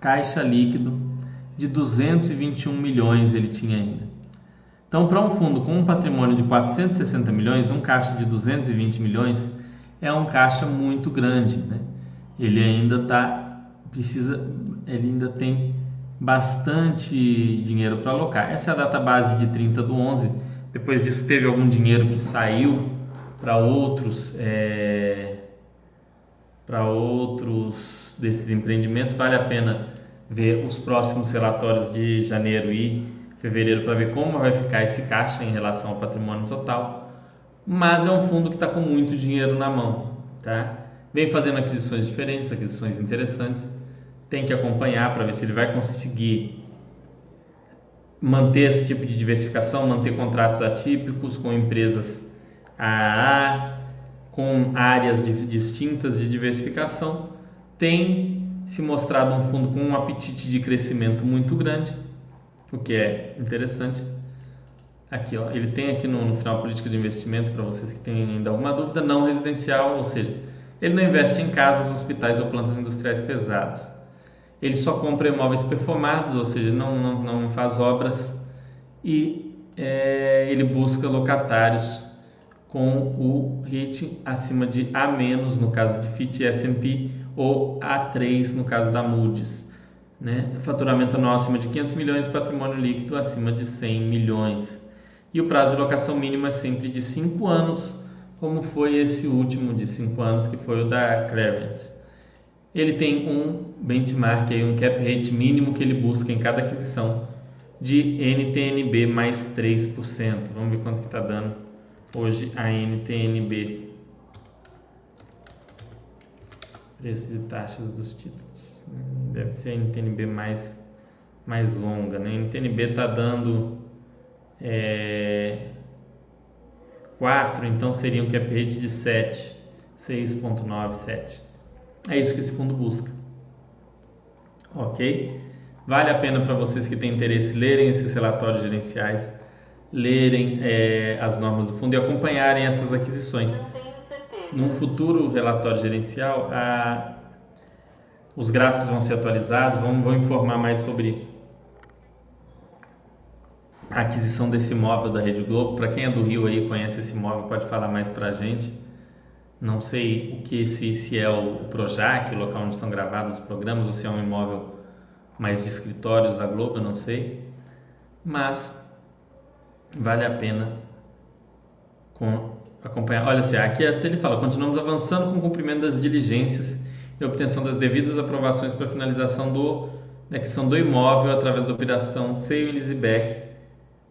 Caixa líquido de 221 milhões ele tinha ainda. Então, para um fundo com um patrimônio de 460 milhões, um caixa de 220 milhões é um caixa muito grande, né? Ele ainda tá precisa, ele ainda tem bastante dinheiro para alocar. Essa é a data base de 30 do 11. Depois disso teve algum dinheiro que saiu para outros é, para outros desses empreendimentos. Vale a pena ver os próximos relatórios de janeiro e fevereiro para ver como vai ficar esse caixa em relação ao patrimônio total. Mas é um fundo que está com muito dinheiro na mão, tá? Vem fazendo aquisições diferentes, aquisições interessantes. Tem que acompanhar para ver se ele vai conseguir manter esse tipo de diversificação, manter contratos atípicos com empresas AAA, com áreas de, distintas de diversificação. Tem se mostrado um fundo com um apetite de crescimento muito grande, o que é interessante. Aqui, ó, ele tem aqui no, no final política de investimento para vocês que têm ainda alguma dúvida, não residencial, ou seja, ele não investe em casas, hospitais ou plantas industriais pesados. Ele só compra imóveis performados, ou seja, não, não, não faz obras e é, ele busca locatários com o rating acima de A- no caso de FIT e S&P ou A3 no caso da Moody's. Né? Faturamento anual acima de 500 milhões, patrimônio líquido acima de 100 milhões. E o prazo de locação mínimo é sempre de 5 anos como foi esse último de 5 anos, que foi o da Clariant. Ele tem um benchmark, um cap rate mínimo que ele busca em cada aquisição de NTNB mais 3%. Vamos ver quanto que está dando hoje a NTNB. Preço de taxas dos títulos. Deve ser a NTNB mais, mais longa. Né? A NTNB está dando... É, 4, então seria um cap rate de 7, 6.97. É isso que esse fundo busca. Ok? Vale a pena para vocês que têm interesse lerem esses relatórios gerenciais, lerem é, as normas do fundo e acompanharem essas aquisições. Num futuro relatório gerencial, a, os gráficos vão ser atualizados, vamos, vou informar mais sobre a aquisição desse imóvel da Rede Globo. Para quem é do Rio aí conhece esse imóvel, pode falar mais para a gente. Não sei o que se, se é o Projac, o local onde são gravados os programas, ou se é um imóvel mais de escritórios da Globo, não sei. Mas vale a pena com, acompanhar. Olha assim, aqui até ele fala: continuamos avançando com o cumprimento das diligências e obtenção das devidas aprovações para finalização do, da aquisição do imóvel através da operação Seio Lisbeck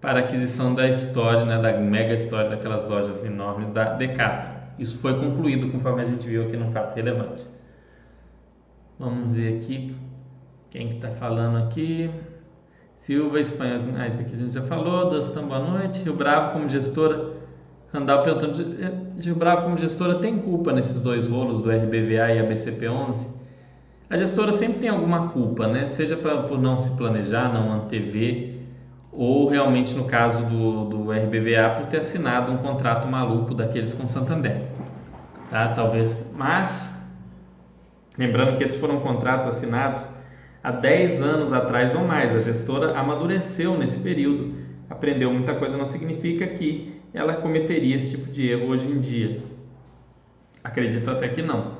para aquisição da história, né, da mega história daquelas lojas enormes da Decathlon. Isso foi concluído conforme a gente viu aqui no fato relevante. Vamos ver aqui quem que está falando aqui. Silva Espanhol, ah, isso aqui a gente já falou. Dustin, boa noite. Rio Bravo como gestora. Randall perguntando, Rio Bravo como gestora tem culpa nesses dois rolos do RBVA e a BCP11? A gestora sempre tem alguma culpa, né? Seja pra, por não se planejar, não antever ou realmente no caso do, do RBVA por ter assinado um contrato maluco daqueles com Santander, tá? Talvez, mas lembrando que esses foram contratos assinados há 10 anos atrás ou mais. A gestora amadureceu nesse período, aprendeu muita coisa, não significa que ela cometeria esse tipo de erro hoje em dia. Acredito até que não.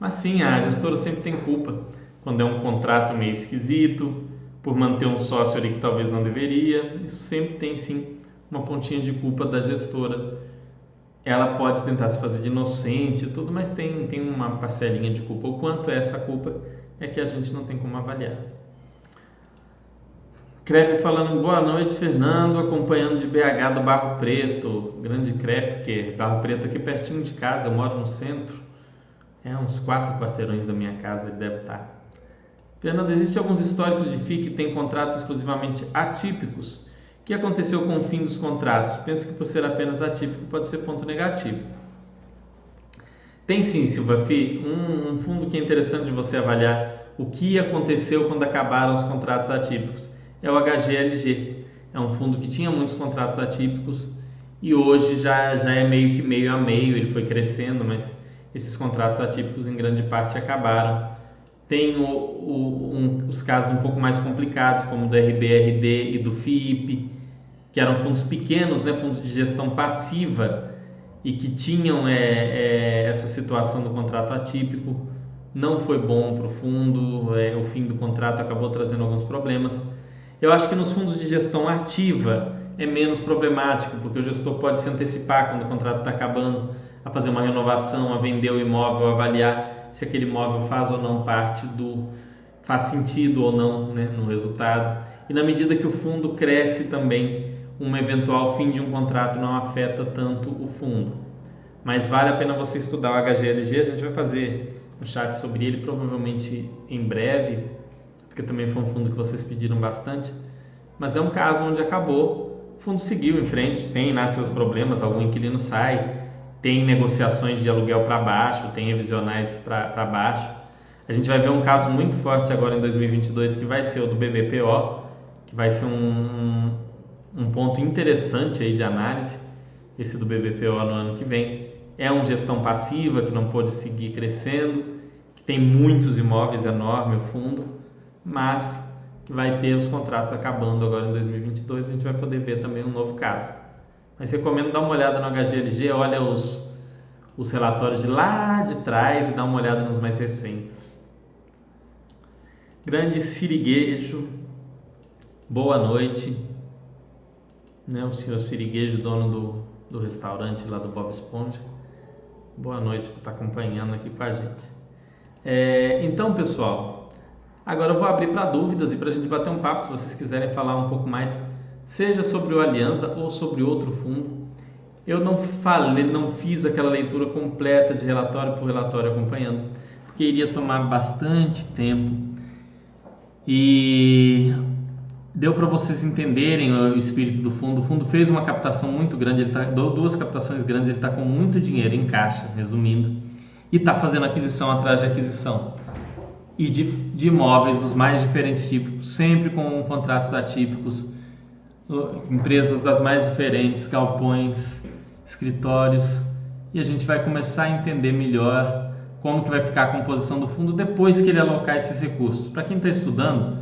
Mas sim, a gestora sempre tem culpa quando é um contrato meio esquisito, por manter um sócio ali que talvez não deveria. Isso sempre tem sim uma pontinha de culpa da gestora. Ela pode tentar se fazer de inocente e tudo, mas tem, tem uma parcelinha de culpa. O quanto é essa culpa é que a gente não tem como avaliar. Crepe falando boa noite, Fernando, acompanhando de BH do Barro Preto. Grande Crepe, que Barro Preto aqui pertinho de casa, eu moro no centro. É uns quatro quarteirões da minha casa, ele deve estar. Fernando, existem alguns históricos de FII que têm contratos exclusivamente atípicos. O que aconteceu com o fim dos contratos? Penso que por ser apenas atípico pode ser ponto negativo. Tem sim, Silva FI, um, um fundo que é interessante de você avaliar o que aconteceu quando acabaram os contratos atípicos. É o HGLG. É um fundo que tinha muitos contratos atípicos e hoje já, já é meio que meio a meio, ele foi crescendo, mas esses contratos atípicos em grande parte acabaram tem o, o, um, os casos um pouco mais complicados, como do RBRD e do FIP, que eram fundos pequenos, né, fundos de gestão passiva, e que tinham é, é, essa situação do contrato atípico. Não foi bom para o fundo, é, o fim do contrato acabou trazendo alguns problemas. Eu acho que nos fundos de gestão ativa é menos problemático, porque o gestor pode se antecipar quando o contrato está acabando, a fazer uma renovação, a vender o imóvel, a avaliar se aquele imóvel faz ou não parte do faz sentido ou não né, no resultado. E na medida que o fundo cresce também, um eventual fim de um contrato não afeta tanto o fundo. Mas vale a pena você estudar o HGLG, a gente vai fazer um chat sobre ele provavelmente em breve, porque também foi um fundo que vocês pediram bastante. Mas é um caso onde acabou, o fundo seguiu em frente, tem né, seus problemas, algum inquilino sai, tem negociações de aluguel para baixo, tem revisionais para baixo. A gente vai ver um caso muito forte agora em 2022 que vai ser o do BBPO, que vai ser um, um ponto interessante aí de análise, esse do BBPO no ano que vem. É uma gestão passiva que não pôde seguir crescendo, que tem muitos imóveis, enorme o fundo, mas que vai ter os contratos acabando agora em 2022. A gente vai poder ver também um novo caso. Mas recomendo dar uma olhada no HGLG, olha os, os relatórios de lá de trás e dá uma olhada nos mais recentes. Grande Siriguejo, boa noite. Né, o senhor Siriguejo, dono do, do restaurante lá do Bob Esponja. Boa noite por estar acompanhando aqui com a gente. É, então, pessoal, agora eu vou abrir para dúvidas e para a gente bater um papo. Se vocês quiserem falar um pouco mais seja sobre o Aliança ou sobre outro fundo. Eu não falei, não fiz aquela leitura completa de relatório por relatório acompanhando, porque iria tomar bastante tempo. E deu para vocês entenderem o espírito do fundo. O fundo fez uma captação muito grande, ele tá, duas captações grandes, ele está com muito dinheiro em caixa, resumindo, e está fazendo aquisição atrás de aquisição. E de, de imóveis dos mais diferentes tipos, sempre com contratos atípicos, empresas das mais diferentes, galpões, escritórios, e a gente vai começar a entender melhor como que vai ficar a composição do fundo depois que ele alocar esses recursos. Para quem está estudando,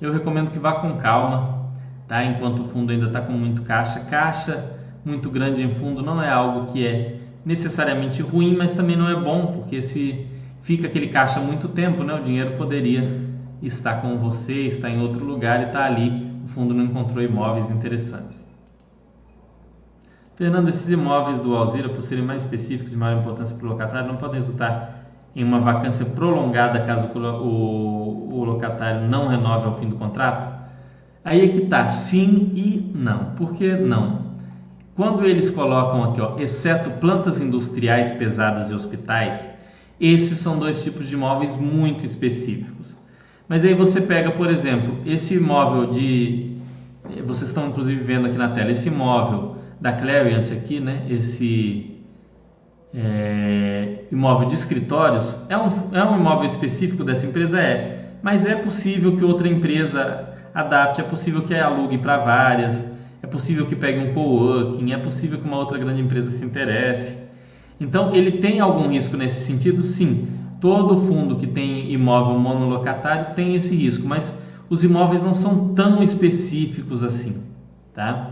eu recomendo que vá com calma, tá? Enquanto o fundo ainda está com muito caixa. Caixa muito grande em fundo não é algo que é necessariamente ruim, mas também não é bom, porque se fica aquele caixa muito tempo, né? O dinheiro poderia estar com você, estar em outro lugar e está ali. O fundo não encontrou imóveis interessantes. Fernando, esses imóveis do Alzira, por serem mais específicos de maior importância para o locatário, não podem resultar em uma vacância prolongada caso o, o locatário não renove ao fim do contrato? Aí é que está, sim e não. Por que não? Quando eles colocam aqui, ó, exceto plantas industriais pesadas e hospitais, esses são dois tipos de imóveis muito específicos. Mas aí você pega, por exemplo, esse imóvel de. Vocês estão inclusive vendo aqui na tela, esse imóvel da Clariant aqui, né? Esse é, imóvel de escritórios é um, é um imóvel específico dessa empresa? É, mas é possível que outra empresa adapte, é possível que alugue para várias, é possível que pegue um coworking, é possível que uma outra grande empresa se interesse. Então, ele tem algum risco nesse sentido? Sim. Todo fundo que tem imóvel monolocatário tem esse risco, mas os imóveis não são tão específicos assim, tá?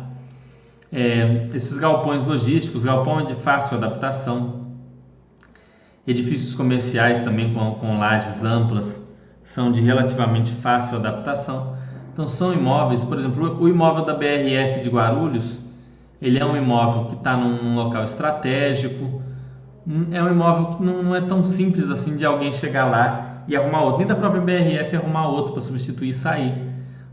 É, esses galpões logísticos, galpão é de fácil adaptação, edifícios comerciais também com, com lajes amplas são de relativamente fácil adaptação. Então são imóveis, por exemplo, o imóvel da BRF de Guarulhos, ele é um imóvel que está num local estratégico, é um imóvel que não, não, é tão simples assim de alguém chegar lá e arrumar outro, nem da própria BRF arrumar outro para substituir e sair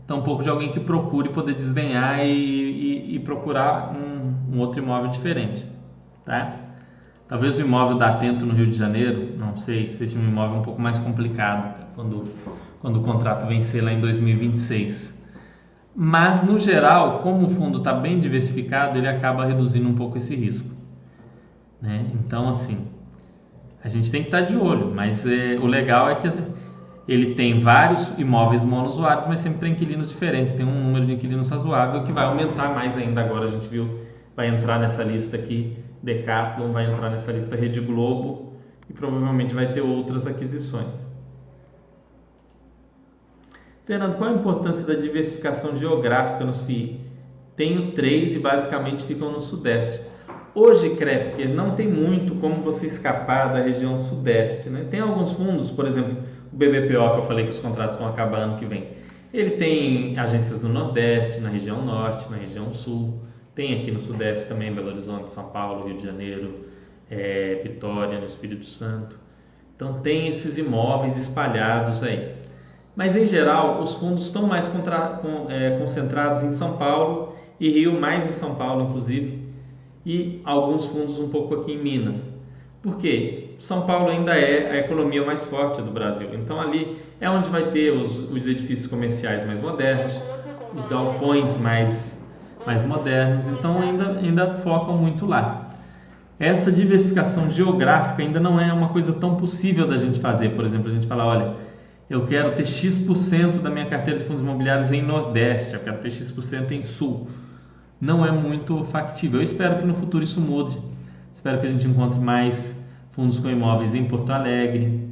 tampouco de alguém que procure poder desdenhar e, e, e procurar um, um, outro imóvel diferente, tá? Talvez o imóvel da Atento no Rio de Janeiro, não sei, seja um imóvel um pouco mais complicado quando, quando o contrato vencer lá em 2026. Mas, no geral, como o fundo está bem diversificado, ele acaba reduzindo um pouco esse risco. Né? Então, assim, a gente tem que estar tá de olho, mas é, o legal é que ele tem vários imóveis monousuários, mas sempre para inquilinos diferentes. Tem um número de inquilinos razoável que vai aumentar mais ainda agora. A gente viu, vai entrar nessa lista aqui, Decathlon, vai entrar nessa lista Rede Globo e provavelmente vai ter outras aquisições. Fernando, qual a importância da diversificação geográfica nos FII? Tenho três e basicamente ficam no Sudeste. Hoje, Krepker, não tem muito como você escapar da região Sudeste. Né? Tem alguns fundos, por exemplo, o BBPO, que eu falei que os contratos vão acabar ano que vem, ele tem agências no Nordeste, na região Norte, na região Sul, tem aqui no Sudeste também, Belo Horizonte, São Paulo, Rio de Janeiro, é, Vitória, no Espírito Santo. Então tem esses imóveis espalhados aí. Mas em geral, os fundos estão mais contra, com, é, concentrados em São Paulo e Rio, mais em São Paulo, inclusive, e alguns fundos um pouco aqui em Minas. Por quê? São Paulo ainda é a economia mais forte do Brasil. Então ali é onde vai ter os, os edifícios comerciais mais modernos, os galpões mais, mais modernos. Então ainda, ainda focam muito lá. Essa diversificação geográfica ainda não é uma coisa tão possível da gente fazer. Por exemplo, a gente fala, olha, eu quero ter X% da minha carteira de fundos imobiliários em Nordeste, eu quero ter X% em Sul. Não é muito factível. Eu espero que no futuro isso mude. Espero que a gente encontre mais fundos com imóveis em Porto Alegre,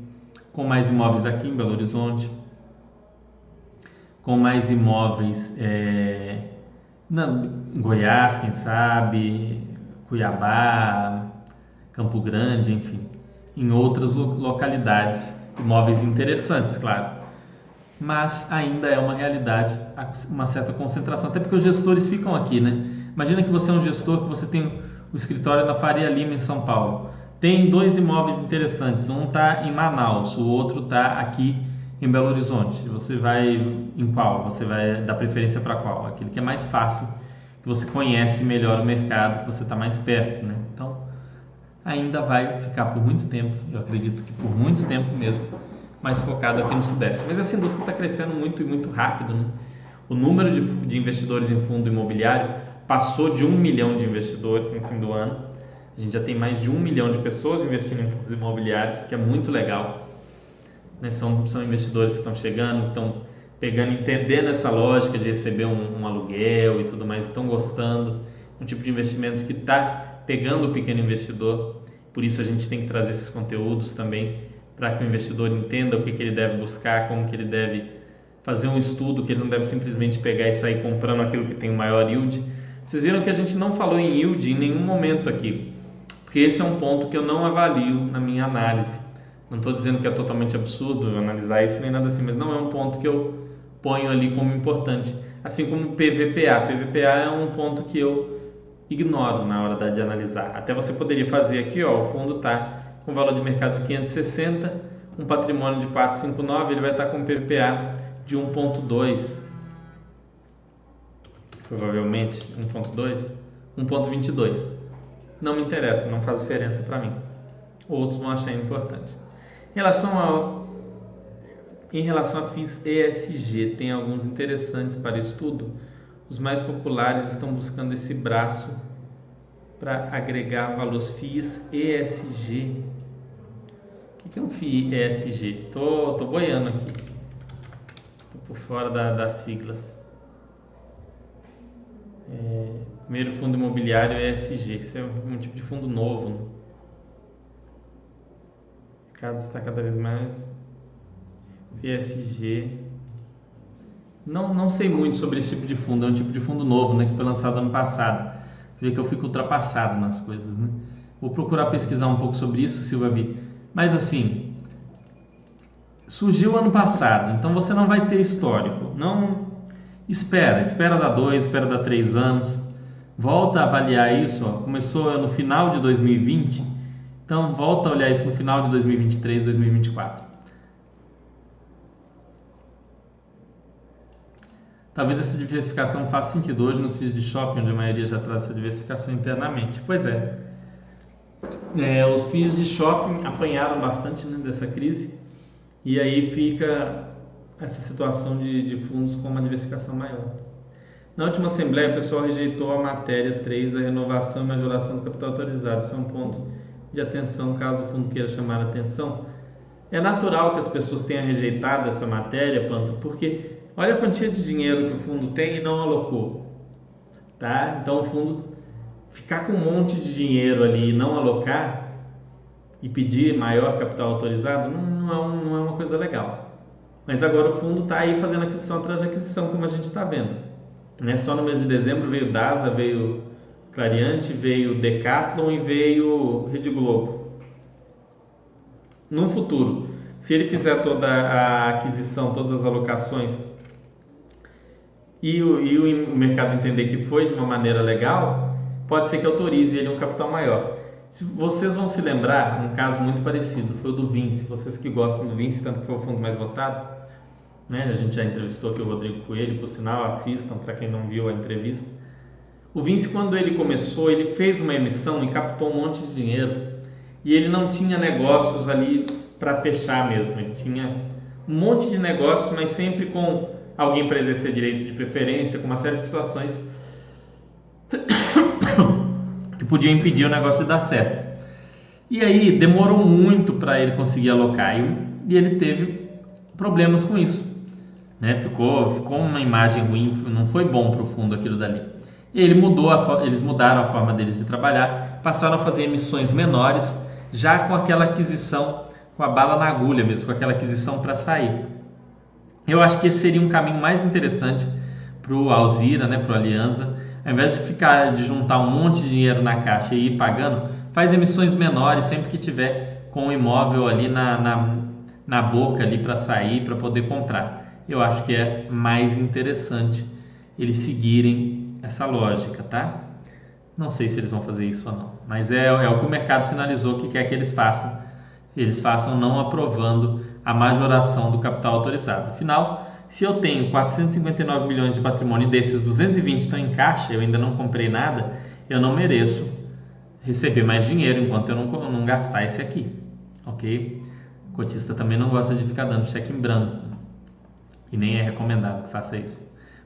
com mais imóveis aqui em Belo Horizonte, com mais imóveis é, na, em Goiás, quem sabe, Cuiabá, Campo Grande, enfim, em outras localidades, imóveis interessantes, claro. Mas ainda é uma realidade, uma certa concentração, até porque os gestores ficam aqui, né? Imagina que você é um gestor que você tem o escritório na Faria Lima em São Paulo tem dois imóveis interessantes, um está em Manaus, o outro está aqui em Belo Horizonte. Você vai em qual? Você vai dar preferência para qual? Aquele que é mais fácil, que você conhece melhor o mercado, que você está mais perto, né? Então, ainda vai ficar por muito tempo, eu acredito que por muito tempo mesmo, mais focado aqui no Sudeste. Mas essa indústria está crescendo muito e muito rápido, né? O número de, de investidores em fundo imobiliário passou de um milhão de investidores no fim do ano a gente já tem mais de um milhão de pessoas investindo em fundos imobiliários, que é muito legal. Né? São, são investidores que estão chegando, que estão pegando, entendendo essa lógica de receber um, um aluguel e tudo mais, estão gostando. Um tipo de investimento que está pegando o pequeno investidor. Por isso a gente tem que trazer esses conteúdos também para que o investidor entenda o que, que ele deve buscar, como que ele deve fazer um estudo, que ele não deve simplesmente pegar e sair comprando aquilo que tem o maior yield. Vocês viram que a gente não falou em yield em nenhum momento aqui, porque esse é um ponto que eu não avalio na minha análise. Não estou dizendo que é totalmente absurdo analisar isso nem nada assim, mas não é um ponto que eu ponho ali como importante. Assim como PVPA. PVPA é um ponto que eu ignoro na hora de analisar. Até você poderia fazer aqui, ó, o fundo está com valor de mercado de 560, um patrimônio de 459, ele vai estar com PVPA de 1.2. Provavelmente 1.2, 1.22. Não me interessa, não faz diferença para mim. Outros vão achar importante. Em relação ao em relação a FIIs ESG, tem alguns interessantes para estudo. Os mais populares estão buscando esse braço para agregar valores FIIs ESG. O que é um FII ESG? Tô, tô boiando aqui. Por fora da, das siglas. É, primeiro fundo imobiliário ESG. Isso é um tipo de fundo novo. Né? O mercado está cada vez mais PSG. Não, não sei muito sobre esse tipo de fundo, é um tipo de fundo novo, né, que foi lançado ano passado. Você vê que eu fico ultrapassado nas coisas, né? Vou procurar pesquisar um pouco sobre isso, Silva Vi. Mas assim, surgiu ano passado, então você não vai ter histórico. Não espera, espera dar dois, espera dar três anos. Volta a avaliar isso, ó. começou no final de 2020, então volta a olhar isso no final de 2023, 2024. Talvez essa diversificação faça sentido hoje nos FIIs de shopping, onde a maioria já traz essa diversificação internamente. Pois é. é os FIIs de shopping apanharam bastante né, dessa crise e aí fica essa situação de, de fundos com uma diversificação maior. Na última assembleia, o pessoal rejeitou a matéria 3 da renovação e majoração do capital autorizado. Isso é um ponto de atenção, caso o fundo queira chamar a atenção. É natural que as pessoas tenham rejeitado essa matéria, Panto, porque Olha a quantia de dinheiro que o fundo tem e não alocou. Tá? Então o fundo ficar com um monte de dinheiro ali e não alocar e pedir maior capital autorizado não, não, é, um, não é, uma coisa legal. Mas agora o fundo está aí fazendo aquisição atrás de aquisição, como a gente está vendo. Né? Só no mês de dezembro veio DASA, veio Clariante, veio Decathlon e veio Rede Globo. No futuro, se ele fizer toda a aquisição, todas as alocações e o, e o mercado entender que foi de uma maneira legal, pode ser que autorize ele um capital maior. Vocês vão se lembrar, um caso muito parecido foi o do Vinci. Vocês que gostam do Vinci, tanto que foi o fundo mais votado, né? A gente já entrevistou aqui o Rodrigo Coelho, por sinal, assistam para quem não viu a entrevista. O Vinci, quando ele começou, ele fez uma emissão e captou um monte de dinheiro e ele não tinha negócios ali para fechar mesmo. Ele tinha um monte de negócios, mas sempre com alguém para exercer direito de preferência, com uma série de situações que podiam impedir o negócio de dar certo. E aí demorou muito para ele conseguir alocar e ele teve problemas com isso. Né? Ficou, ficou uma imagem ruim, não foi bom para o fundo aquilo dali. Ele mudou a, eles mudaram a forma deles de trabalhar, passaram a fazer emissões menores, já com aquela aquisição, com a bala na agulha mesmo, com aquela aquisição para sair. Eu acho que esse seria um caminho mais interessante para o Alzira, né, para o Aliança. Ao invés de ficar de juntar um monte de dinheiro na caixa e ir pagando, faz emissões menores sempre que tiver com o imóvel ali na, na, na boca ali para sair, para poder comprar. Eu acho que é mais interessante eles seguirem essa lógica, tá? Não sei se eles vão fazer isso ou não, mas é, é o que o mercado sinalizou que quer que eles façam. Eles façam não aprovando a majoração do capital autorizado. Afinal, se eu tenho 459 milhões de patrimônio e desses 220 estão em caixa, eu ainda não comprei nada, eu não mereço receber mais dinheiro enquanto eu não, não gastar esse aqui, ok? O cotista também não gosta de ficar dando cheque em branco e nem é recomendado que faça isso.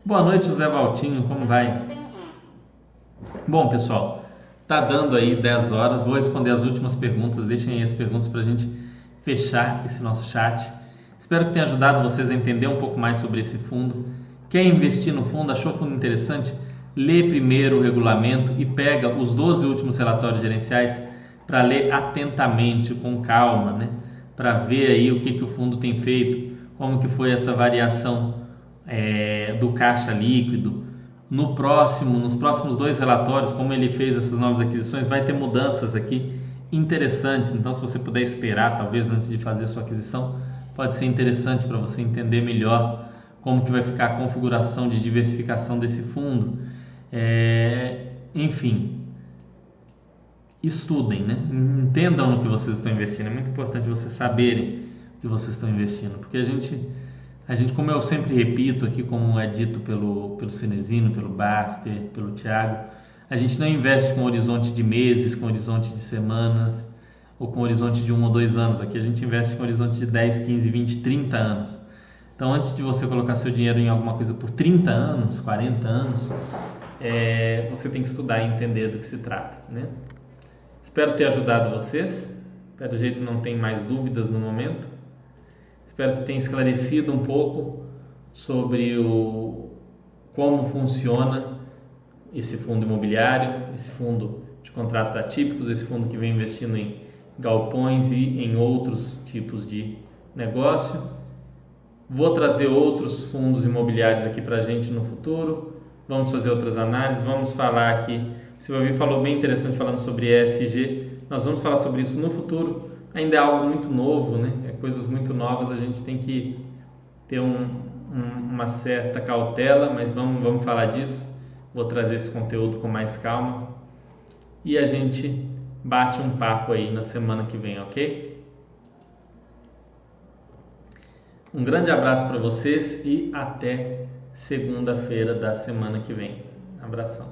Boa noite, José Valtinho, como vai? Bom, pessoal, tá dando aí 10 horas, vou responder as últimas perguntas, deixem aí as perguntas para a gente fechar esse nosso chat. Espero que tenha ajudado vocês a entender um pouco mais sobre esse fundo. Quer investir no fundo? Achou o fundo interessante? Lê primeiro o regulamento e pega os 12 últimos relatórios gerenciais para ler atentamente, com calma, né? para ver aí o que, que o fundo tem feito, como que foi essa variação é, do caixa líquido. No próximo, nos próximos dois relatórios, como ele fez essas novas aquisições, vai ter mudanças aqui interessantes. Então, se você puder esperar, talvez antes de fazer a sua aquisição, pode ser interessante para você entender melhor como que vai ficar a configuração de diversificação desse fundo. É, enfim, estudem, né? entendam no que vocês estão investindo. É muito importante vocês saberem o que vocês estão investindo, porque a gente, a gente, como eu sempre repito aqui, como é dito pelo pelo Cenezino, pelo Baster, pelo Thiago, a gente não investe com horizonte de meses, com horizonte de semanas ou com horizonte de um ou dois anos. Aqui a gente investe com horizonte de 10, 15, 20, 30 anos. Então, antes de você colocar seu dinheiro em alguma coisa por 30 anos, 40 anos, é, você tem que estudar e entender do que se trata, né? Espero ter ajudado vocês. Pelo jeito não tem mais dúvidas no momento. Espero que tenha esclarecido um pouco sobre o como funciona esse fundo imobiliário, esse fundo de contratos atípicos, esse fundo que vem investindo em galpões e em outros tipos de negócio. Vou trazer outros fundos imobiliários aqui para a gente no futuro. Vamos fazer outras análises. Vamos falar aqui. O Silvio falou bem interessante falando sobre ESG. Nós vamos falar sobre isso no futuro. Ainda é algo muito novo, né? É coisas muito novas. A gente tem que ter um, um, uma certa cautela, mas vamos, vamos falar disso. Vou trazer esse conteúdo com mais calma e a gente bate um papo aí na semana que vem, ok? Um grande abraço para vocês e até segunda-feira da semana que vem. Abração.